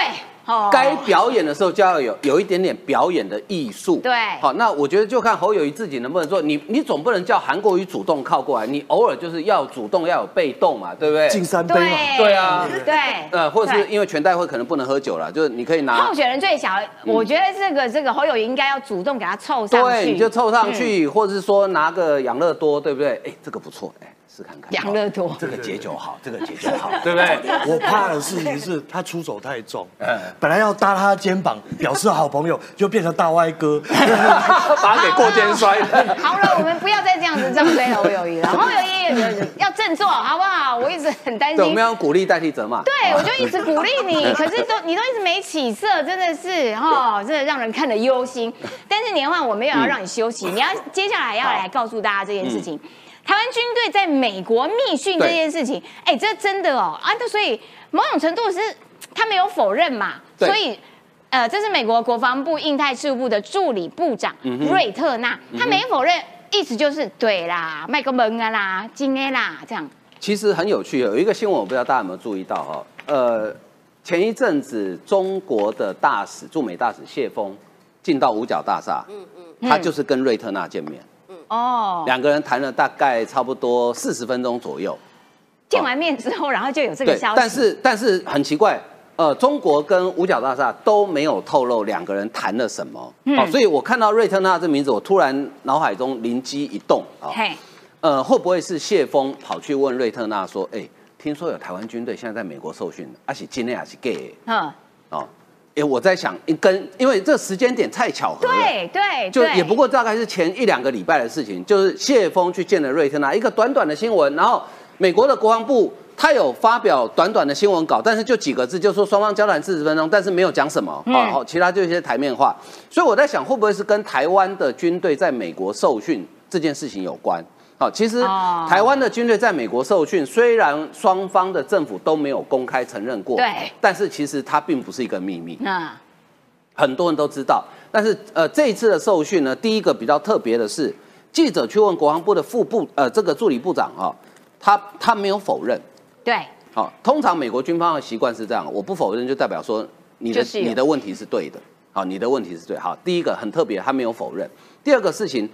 哦。该表演的时候就要有有一点点表演的艺术。对。好，那我觉得就看侯友谊自己能不能做。你你总不能叫韩国瑜主动靠过来，你偶尔就是要主动，要有被动嘛，对不对？进三杯嘛，对。对啊。对，呃，或者是因为全代会可能不能喝酒了，就是你可以拿候选人最小，我觉得这个这个侯友谊应该要主动给他凑上去，对，你就凑上嗯。去，或者是说拿个养乐多，对不对？哎，这个不错，哎，试看看。养乐多。这个解酒好，这个解酒好，对不对？我怕的事情是他出手太重嗯，本来要搭他肩膀表示好朋友，就变成大歪哥。把他给过肩摔了。好了，我们不要再这样子这样追侯友谊了，侯友谊要振作，好不好？我一直很担心，我心们。要用鼓励代替责骂。对，我就一直鼓励你，可是都你都一直没起色，真的是哦，真的让人看得忧心。但是年换我没有要让你休息，你要接下来要来告诉大家这件事情。台湾军队在美国密训这件事情，哎，这真的哦啊，那所以某种程度是他没有否认嘛，所以。呃，这是美国国防部印太事务部的助理部长嗯瑞特纳，他没否认，意思就是对啦，麦克蒙啊啦，今天啦，这样。其实很有趣，有一个新闻我不知道大家有没有注意到哈，呃，前一阵子中国的大使驻美大使谢峰进到五角大厦，嗯。嗯，他就是跟瑞特纳见面，哦，两个人谈了大概差不多四十分钟左右。见完面之后，然后就有这个消息。但是但是很奇怪，呃，中国跟五角大厦都没有透露两个人谈了什么。嗯好、所以我看到瑞特纳这名字，我突然脑海中灵机一动啊，嘿，呃，会不会是谢峰跑去问瑞特纳说，哎、听说有台湾军队现在在美国受训，而且今天还是 gay。哎，我在想，跟因为这时间点太巧合了，对对，就也不过大概是前一两个礼拜的事情，就是谢峰去见了瑞特纳，一个短短的新闻，然后美国的国防部他有发表短短的新闻稿，但是就几个字，就说双方交谈四十分钟，但是没有讲什么，好、其他就一些台面话。所以我在想，会不会是跟台湾的军队在美国受训这件事情有关？好，其实哦台湾的军队在美国受训，虽然双方的政府都没有公开承认过，对但是其实它并不是一个秘密。那很多人都知道。但是呃，这一次的受训呢，第一个比较特别的是，记者去问国防部的副部呃这个助理部长哈、他他没有否认。对，好、通常美国军方的习惯是这样，我不否认就代表说你的就是你的问题是对的。好，你的问题是对。好，第一个很特别，他没有否认。第二个事情。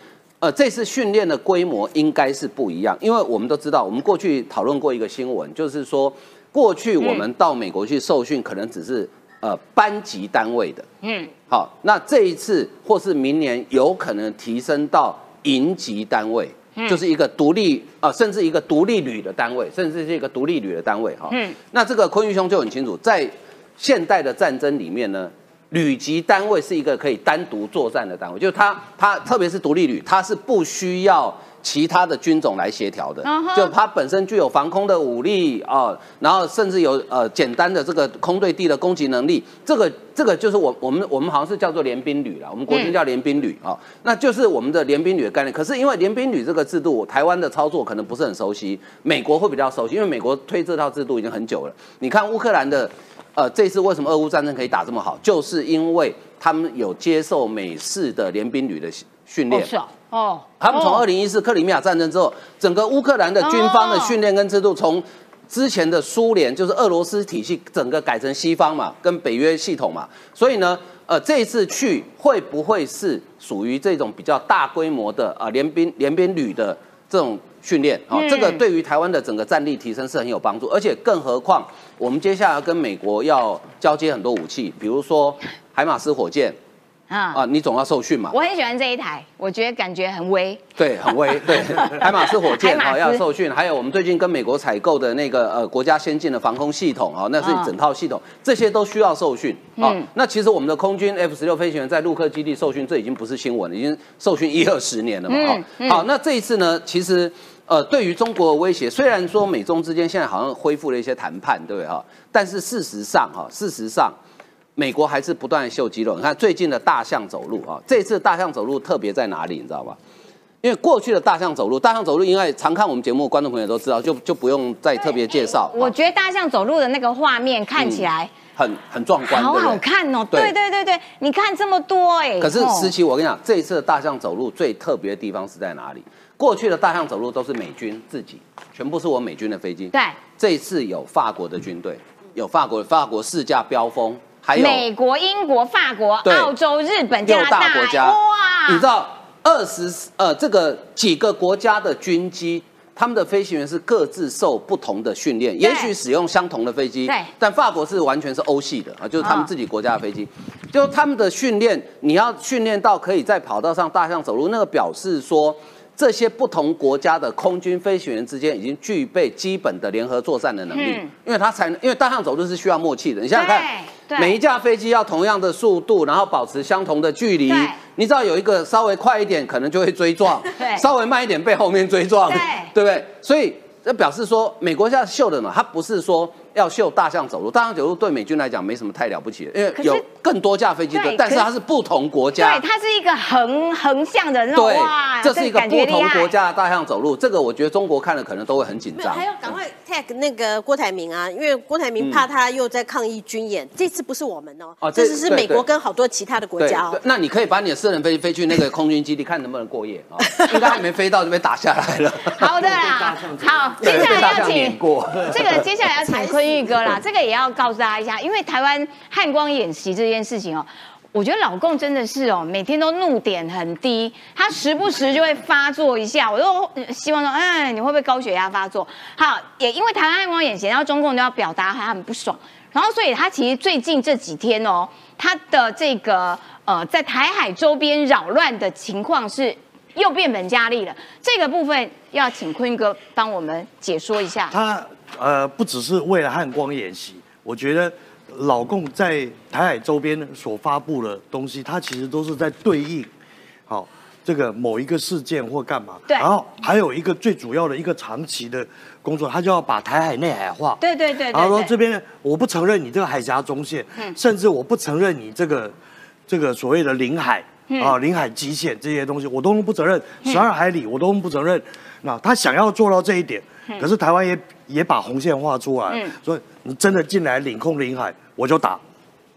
呃，这次训练的规模应该是不一样，因为我们都知道，我们过去讨论过一个新闻，就是说，过去我们到美国去受训，可能只是呃班级单位的，嗯，好，那这一次或是明年有可能提升到营级单位，嗯。就是一个独立啊、呃甚至一个独立旅的单位，甚至是一个独立旅的单位哈。嗯。那这个坤玉兄就很清楚，在现代的战争里面呢，旅级单位是一个可以单独作战的单位，就是它它特别是独立旅，它是不需要。其他的军种来协调的就它本身具有防空的武力啊、然后甚至有呃简单的这个空对地的攻击能力，这个这个就是我我们我们好像是叫做联兵旅了，我们国军叫联兵旅啊、那就是我们的联兵旅的概念。可是因为联兵旅这个制度，台湾的操作可能不是很熟悉，美国会比较熟悉，因为美国推这套制度已经很久了。你看乌克兰的。呃，这次为什么俄乌战争可以打这么好，就是因为他们有接受美式的联兵旅的训练。哦是哦，哦，他们从哦二零一四克里米亚战争之后，整个乌克兰的军方的训练跟制度，从之前的苏联就是俄罗斯体系，整个改成西方嘛，跟北约系统嘛。所以呢，呃，这一次去会不会是属于这种比较大规模的呃联兵联兵旅的这种训练？啊、嗯这个对于台湾的整个战力提升是很有帮助，而且更何况我们接下来跟美国要交接很多武器，比如说海马斯火箭啊，啊，你总要受训嘛。我很喜欢这一台，我觉得感觉很威。对，很威。对，海马斯火箭啊要受训，还有我们最近跟美国采购的那个呃国家先进的防空系统啊，那是嗯整套系统，这些都需要受训啊嗯。那其实我们的空军 F 十六飞行员在陆客基地受训，这已经不是新闻了，已经受训一二十年了嘛。嗯好嗯好，那这一次呢，其实。呃，对于中国的威胁，虽然说美中之间现在好像恢复了一些谈判，对不对哈？但是事实上哈，事实上，美国还是不断秀肌肉。你看最近的大象走路啊，这次大象走路特别在哪里，你知道吧？因为过去的大象走路，大象走路，因为常看我们节目的观众朋友都知道，就就不用再特别介绍，我觉得大象走路的那个画面看起来很很壮观，好好看哦。对对对你看这么多哎。可是哦思琪，我跟你讲，这一次的大象走路最特别的地方是在哪里？过去的大象走路都是美军自己，全部是我美军的飞机。对，这一次有法国的军队，有法国法国四架标风，还有美国、英国、法国、澳洲、日本、六加拿大，大国家，哇！你知道二十呃这个几个国家的军机，他们的飞行员是各自受不同的训练，也许使用相同的飞机对，但法国是完全是欧系的啊，就是他们自己国家的飞机，就他们的训练，你要训练到可以在跑道上大象走路，那个表示说。这些不同国家的空军飞行员之间已经具备基本的联合作战的能力，嗯因为他才能，因为大象走路是需要默契的。你想想看，每一架飞机要同样的速度，然后保持相同的距离。你知道有一个稍微快一点，可能就会追撞；稍微慢一点被后面追撞，对对不对？所以这表示说，美国现在秀的呢，它不是说要秀大象走路，大象走路对美军来讲没什么太了不起的，因为有更多架飞机对的，但是它是不同国家对，。它是一个横横向的那种对哇，，这是一个不同国。家的大象走路，这个我觉得中国看了可能都会很紧，张。还要赶快 tag 那个郭台铭啊，因为郭台铭怕他又在抗议军演，这次不是我们哦，哦这这次是美国跟好多其他的国家哦。那你可以把你的私人飞机飞去那个空军基地，看能不能过夜啊？应该还没飞到就被打下来了。好的啦，好，接下来要请过。这个接下来要请坤玉哥啦，这个也要告诉大家一下，因为台湾汉光演习这件事情哦。我觉得老共真的是哦，每天都怒点很低，他时不时就会发作一下。我都呃希望说，哎，你会不会高血压发作？好，也因为台湾汉光演习，然后中共都要表达他很不爽，然后所以他其实最近这几天哦，他的这个呃在台海周边扰乱的情况是又变本加厉了。这个部分要请坤哥帮我们解说一下。他呃不只是为了汉光演习，我觉得老共在台海周边所发布的东西，它其实都是在对应，好这个某一个事件或干嘛。对然后还有一个最主要的一个长期的工作，他就要把台海内海化。对对对对然后说这边我不承认你这个海峡中线，嗯甚至我不承认你这个这个所谓的领海嗯啊、领海极限这些东西，我都不承认。十二海里我都不承认。那他想要做到这一点，嗯可是台湾也也把红线画出来，嗯所以你真的进来领空领海，我就打。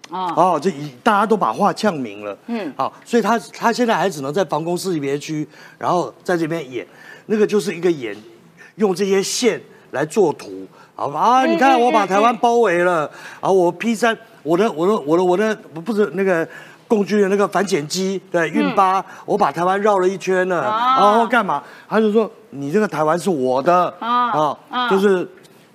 哦，哦，这一大家都把话呛明了，嗯好，所以他他现在还只能在防空识别区，然后在这边演，那个就是一个演，用这些线来做图，好吧？啊，嗯你看嗯我把台湾嗯包围了，啊，我 P 三，我的我的我的我的不是那个。共军的那个反潜机，对运八，我把台湾绕了一圈了，嗯哦然后干嘛？他就说你这个台湾是我的，哦啊，就是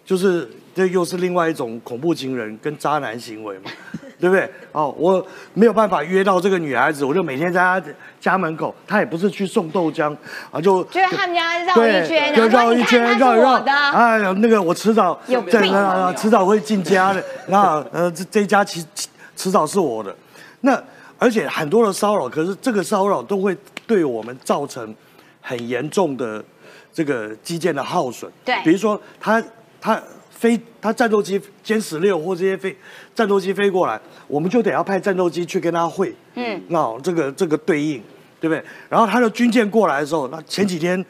就是这又是另外一种恐怖情人跟渣男行为嘛，对不对？哦，我没有办法约到这个女孩子，我就每天在她家门口，她也不是去送豆浆啊，就就是他们家绕一圈，就绕一圈，绕一绕的，哎呀，那个我迟早有病在那迟早会进家的，那呃这这一家其迟迟早是我的，那而且很多的骚扰，可是这个骚扰都会对我们造成很严重的这个基建的耗损。对比如说他他飞他战斗机歼十六或这些飞战斗机飞过来，我们就得要派战斗机去跟他会，嗯那这个这个对应，对不对？然后他的军舰过来的时候，那前几天。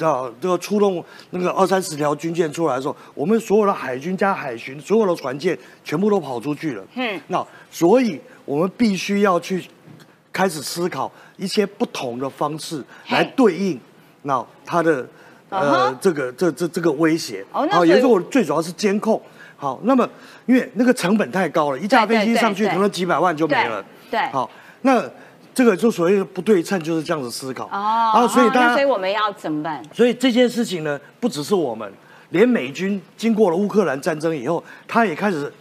啊，这个出动那个二三十条军舰出来的时候，我们所有的海军加海巡，所有的船舰全部都跑出去了。嗯那所以我们必须要去开始思考一些不同的方式来嘿对应那它的嗯呃哼这个这这这个威胁。好也是我最主要是监控。好，那么因为那个成本太高了，一架飞机上去可能几百万就没了。对对好，那这个就所谓的不对称，就是这样子思考。哦，啊，所以哦那大家所以我们要怎么办？所以这件事情呢，不只是我们，连美军经过了乌克兰战争以后，他也开始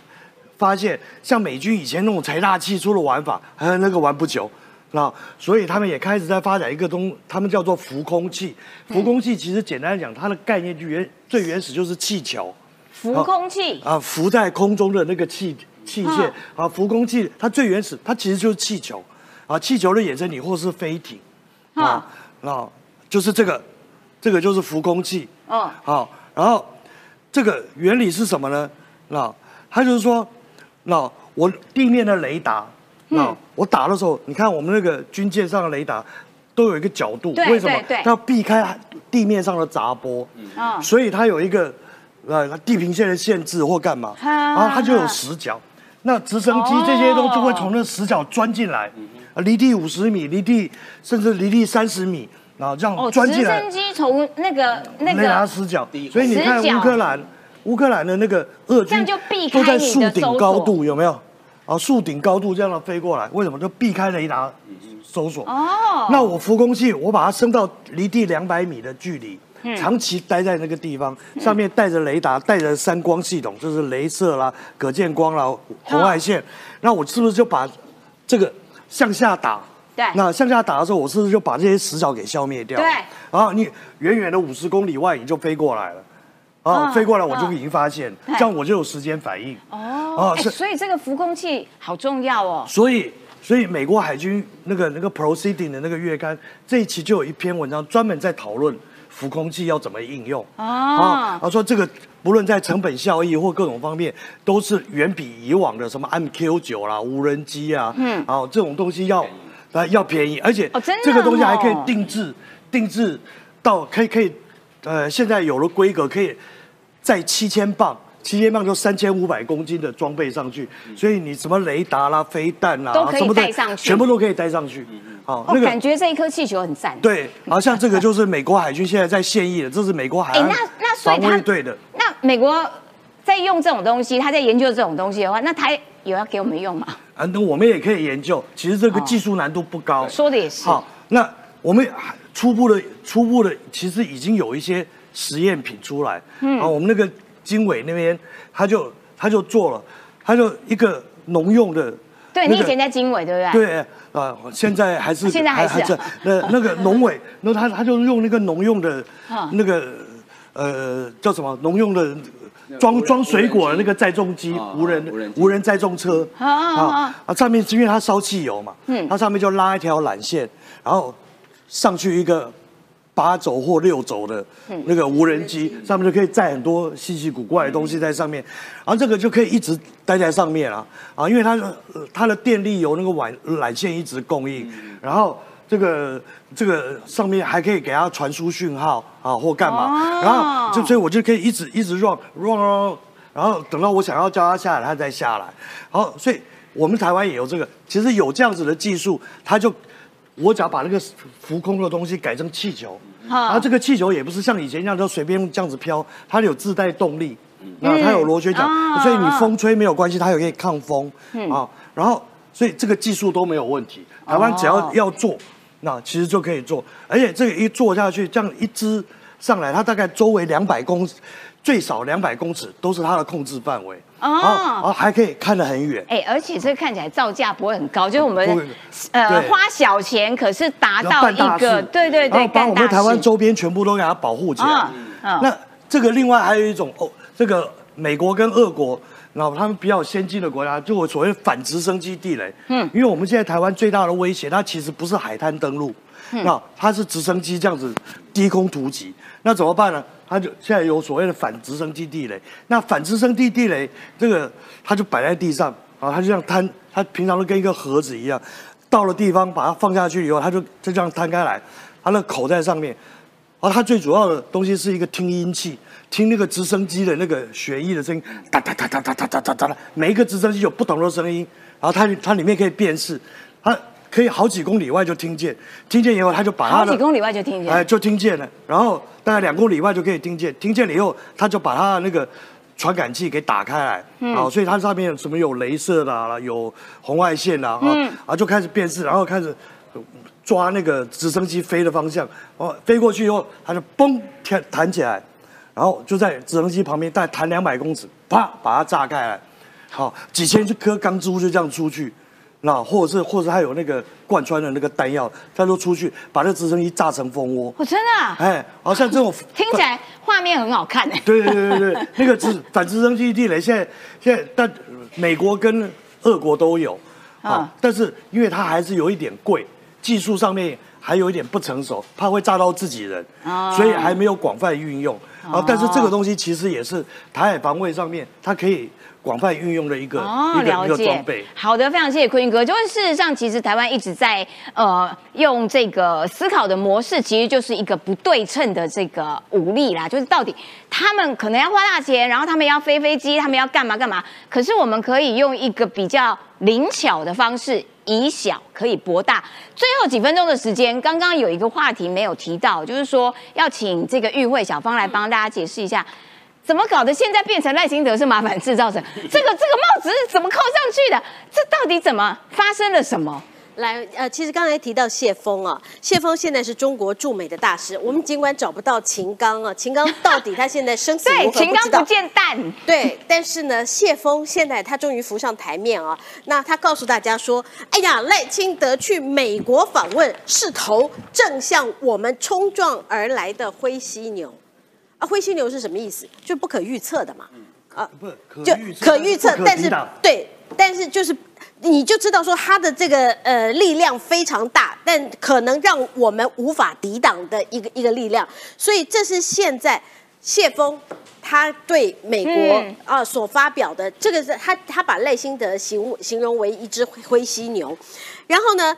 发现，像美军以前那种财大气粗的玩法，呃，那个玩不久。那所以他们也开始在发展一个东，他们叫做浮空气。浮空气其实简单来讲，它的概念就原最原始就是气球。浮空气，啊，浮在空中的那个气器械嗯。啊，浮空气它最原始，它其实就是气球。啊，气球的衍生体或是飞艇。啊，啊，就是这个，这个就是浮空气。嗯，好，然后这个原理是什么呢？那它就是说，那我地面的雷达，那、嗯我打的时候，你看我们那个军舰上的雷达都有一个角度，为什么？它要避开地面上的杂波，嗯所以它有一个呃地平线的限制或干嘛，哈然后它就有死角。那直升机这些都就会从那死角钻进来，啊离地五十米，离地甚至离地三十米，然后这样钻进来。直升机从那个那雷达个死角，所以你看乌克兰，乌克兰的那个俄军这样就避开都在树顶高度，有没有？啊，树顶高度这样的飞过来，为什么？就避开雷达搜索。哦，那我浮空器，我把它升到离地两百米的距离，嗯长期待在那个地方，上面带着雷达，带着三光系统，就是镭射啦、可见光啦、红外线。那我是不是就把这个向下打？对那向下打的时候，我是不是就把这些死角给消灭掉？对。然后你远远的五十公里外你就飞过来了，啊，嗯飞过来我就嗯已经发现，对这样我就有时间反应。哦，哎，啊是所以这个浮空器好重要哦。所以，所以美国海军那个那个 Proceeding 的那个月刊这一期就有一篇文章专门在讨论浮空器要怎么应用。哦啊，他说这个不论在成本效益或各种方面，都是远比以往的什么 MQ 九啦、无人机啊，嗯啊这种东西要啊要便宜，而且这个东西还可以哦定制，定制到可以可以，呃，现在有了规格可以载七千磅。七千磅就三千五百公斤的装备上去，所以你什么雷达啦、飞弹啦，都可以带上去全部都可以带上去。好，哦，感觉这一颗气球很赞。对，好像这个就是美国海军现在在现役的，这是美国海岸哎那那所以防他对的。那美国在用这种东西，他在研究这种东西的话，那他有要给我们用吗？啊，那我们也可以研究，其实这个技术难度不高。说的也是。好，那我们初步的初步的，其实已经有一些实验品出来。嗯。啊，我们那个经纬那边，他就他就做了，他就一个农用的。那个对你以前在经纬，对不对？对，啊，现在还是现在还是。啊那 那个农委，那他他就用那个农用的嗯那个呃叫什么？农用的装装水果的那个载重机，无人无人载重车。啊啊啊。啊，上面是因为它烧汽油嘛，嗯。它上面就拉一条缆线，然后上去一个八轴或六轴的那个无人机，上面就可以载很多稀奇古怪的东西在上面，然后这个就可以一直待在上面啊。啊，因为它的它的电力由那个缆缆线一直供应，然后这个这个上面还可以给它传输讯号啊或干嘛，然后就所以我就可以一直一直 run run run，然后等到我想要叫它下来，它再下来，然后所以我们台湾也有这个，其实有这样子的技术，它就。我只要把那个浮空的东西改成气球，然后这个气球也不是像以前一样就随便这样子飘，它有自带动力，那它有螺旋桨，所以你风吹没有关系，它也可以抗风啊。然后所以这个技术都没有问题，台湾只要要做，那其实就可以做，而且这个一做下去，这样一支上来，它大概周围两百公最少两百公尺都是它的控制范围。哦，哦，还可以看得很远。哎，而且这看起来造价不会很高，就是我们呃花小钱，可是达到一个对对对，把我们台湾周边全部都给它保护起来。那这个另外还有一种哦，这个美国跟俄国，然后他们比较先进的国家，就我所谓反直升机地雷。嗯，因为我们现在台湾最大的威胁，它其实不是海滩登陆，那它是直升机这样子低空突击，那怎么办呢？它就现在有所谓的反直升机地雷，那反直升机地雷这个它就摆在地上啊，它就像摊，它平常都跟一个盒子一样，到了地方把它放下去以后，它就就这样摊开来，它的口在上面，而它最主要的东西是一个听音器，听那个直升机的那个旋翼的声音，哒哒哒哒哒哒哒哒哒，每一个直升机有不同的声音，然后它它里面可以辨识，它。可以好几公里外就听见，听见以后他就把他的好几公里外就听见，哎，就听见了。然后大概两公里外就可以听见，听见了以后他就把他的那个传感器给打开来，啊，所以它上面什么有镭射的，有红外线啦，啊，啊就开始辨识，然后开始抓那个直升机飞的方向，哦，飞过去以后他就嘣弹弹起来，然后就在直升机旁边再弹两百公尺，啪把它炸开来，好几千颗钢珠就这样出去。那或者是，或者还有那个贯穿的那个弹药，他都出去把那直升机炸成蜂窝。我真的？哎，好像这种 听起来画面很好看哎。对对对对对，那个直反直升机地雷现在现在但美国跟俄国都有啊，但是因为它还是有一点贵，技术上面还有一点不成熟，怕会炸到自己人，所以还没有广泛运用啊。但是这个东西其实也是台海防卫上面，它可以。广泛运用的一个一个一个装备。好的，非常谢谢坤哥。就是事实上，其实台湾一直在呃用这个思考的模式，其实就是一个不对称的这个武力啦。就是到底他们可能要花大钱，然后他们要飞飞机，他们要干嘛干嘛。可是我们可以用一个比较灵巧的方式，以小可以博大。最后几分钟的时间，刚刚有一个话题没有提到，就是说要请这个与会小芳来帮大家解释一下。怎么搞的？现在变成赖清德是麻烦制造者，这个这个帽子是怎么扣上去的？这到底怎么发生了什么？来，呃，其实刚才提到谢峰啊，谢峰现在是中国驻美的大使。我们尽管找不到秦刚啊，秦刚到底他现在生死 如何？对，秦刚不见蛋。对，但是呢，谢峰现在他终于浮上台面啊。那他告诉大家说：“哎呀，赖清德去美国访问是头正向我们冲撞而来的灰犀牛。”啊，灰犀牛是什么意思？就不可预测的嘛。啊，不，就可预测，但是对，但是就是你就知道说它的这个呃力量非常大，但可能让我们无法抵挡的一个一个力量。所以这是现在谢峰他对美国啊所发表的这个是他他把赖辛德形形容为一只灰犀牛，然后呢？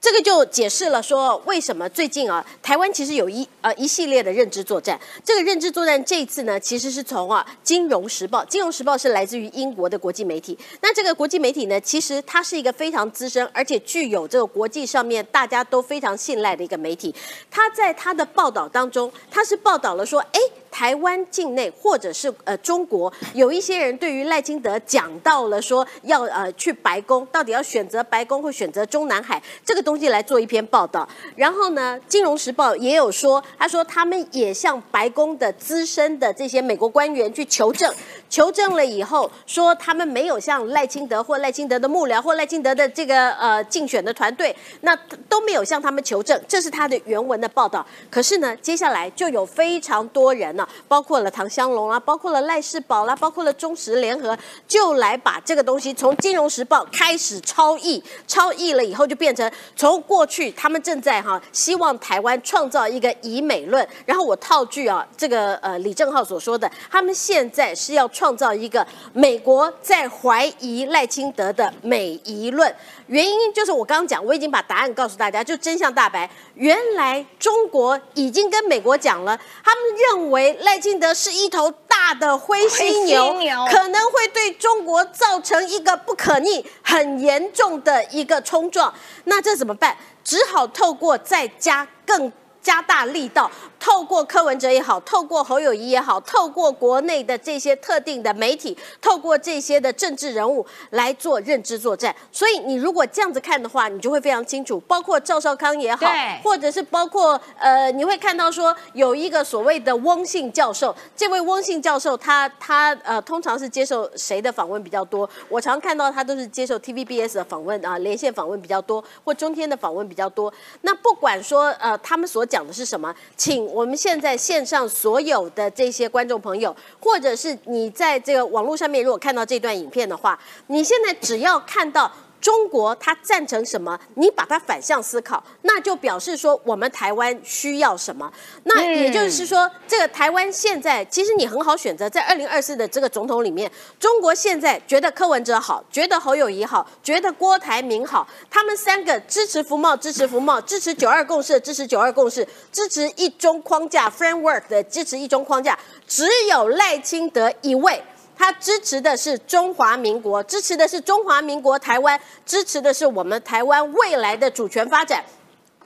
这个就解释了说，为什么最近啊，台湾其实有一呃一系列的认知作战。这个认知作战这一次呢，其实是从啊《金融时报》，《金融时报》是来自于英国的国际媒体。那这个国际媒体呢，其实它是一个非常资深，而且具有这个国际上面大家都非常信赖的一个媒体。它在它的报道当中，它是报道了说，哎。台湾境内或者是呃中国有一些人对于赖清德讲到了说要呃去白宫，到底要选择白宫或选择中南海这个东西来做一篇报道。然后呢，《金融时报》也有说他说他们也向白宫的资深的这些美国官员去求证，求证了以后说他们没有向赖清德或赖清德的幕僚或赖清德的这个呃竞选的团队，那都没有向他们求证，这是他的原文的报道。可是呢，接下来就有非常多人呢，包括了唐香龙啊，包括了赖世宝啦，包括了中石联合，就来把这个东西从《金融时报》开始抄译，抄译了以后就变成从过去他们正在哈希望台湾创造一个以美论，然后我套句啊这个呃李正浩所说的，他们现在是要创造一个美国在怀疑赖清德的美疑论，原因就是我刚刚讲，我已经把答案告诉大家，就真相大白，原来中国已经跟美国讲了，他们认为赖清德是一头大的灰犀牛，灰犀牛可能会对中国造成一个不可逆、很严重的一个冲撞。那这怎么办？只好透过再加更。加大力道，透过柯文哲也好，透过侯友谊也好，透过国内的这些特定的媒体，透过这些的政治人物来做认知作战。所以你如果这样子看的话，你就会非常清楚，包括赵少康也好，或者是包括呃，你会看到说有一个所谓的翁姓教授，这位翁姓教授他他呃通常是接受谁的访问比较多？我常看到他都是接受 TVBS 的访问啊，连线访问比较多，或中天的访问比较多。那不管说呃他们所讲的是什么，请我们现在线上所有的这些观众朋友，或者是你在这个网络上面如果看到这段影片的话，你现在只要看到。中国他赞成什么，你把它反向思考，那就表示说我们台湾需要什么。那也就是说，这个台湾现在其实你很好选择，在二零二四的这个总统里面，中国现在觉得柯文哲好，觉得侯友谊好，觉得郭台铭好，他们三个支持服贸，支持服贸，支持九二共识，支持九二共识，支持一中框架 framework 的支持一中框架，只有赖清德一位。他支持的是中华民国，支持的是中华民国台湾，支持的是我们台湾未来的主权发展。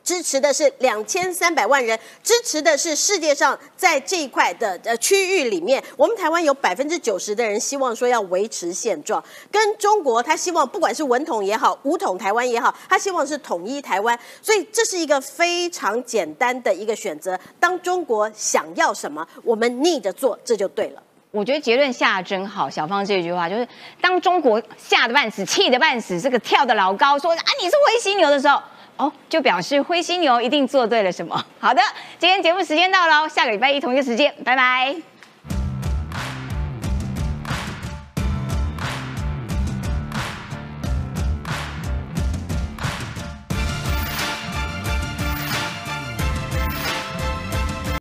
支持的是两千三百万人，支持的是世界上在这一块的呃区域里面，我们台湾有百分之九十的人希望说要维持现状，跟中国他希望不管是文统也好，武统台湾也好，他希望是统一台湾，所以这是一个非常简单的一个选择。当中国想要什么，我们逆着做，这就对了。我觉得结论下得真好，小芳这句话就是，当中国吓得半死、气得半死，这个跳得老高，说啊你是灰犀牛的时候，哦，就表示灰犀牛一定做对了什么。好的，今天节目时间到了，下个礼拜一同一个时间，拜拜。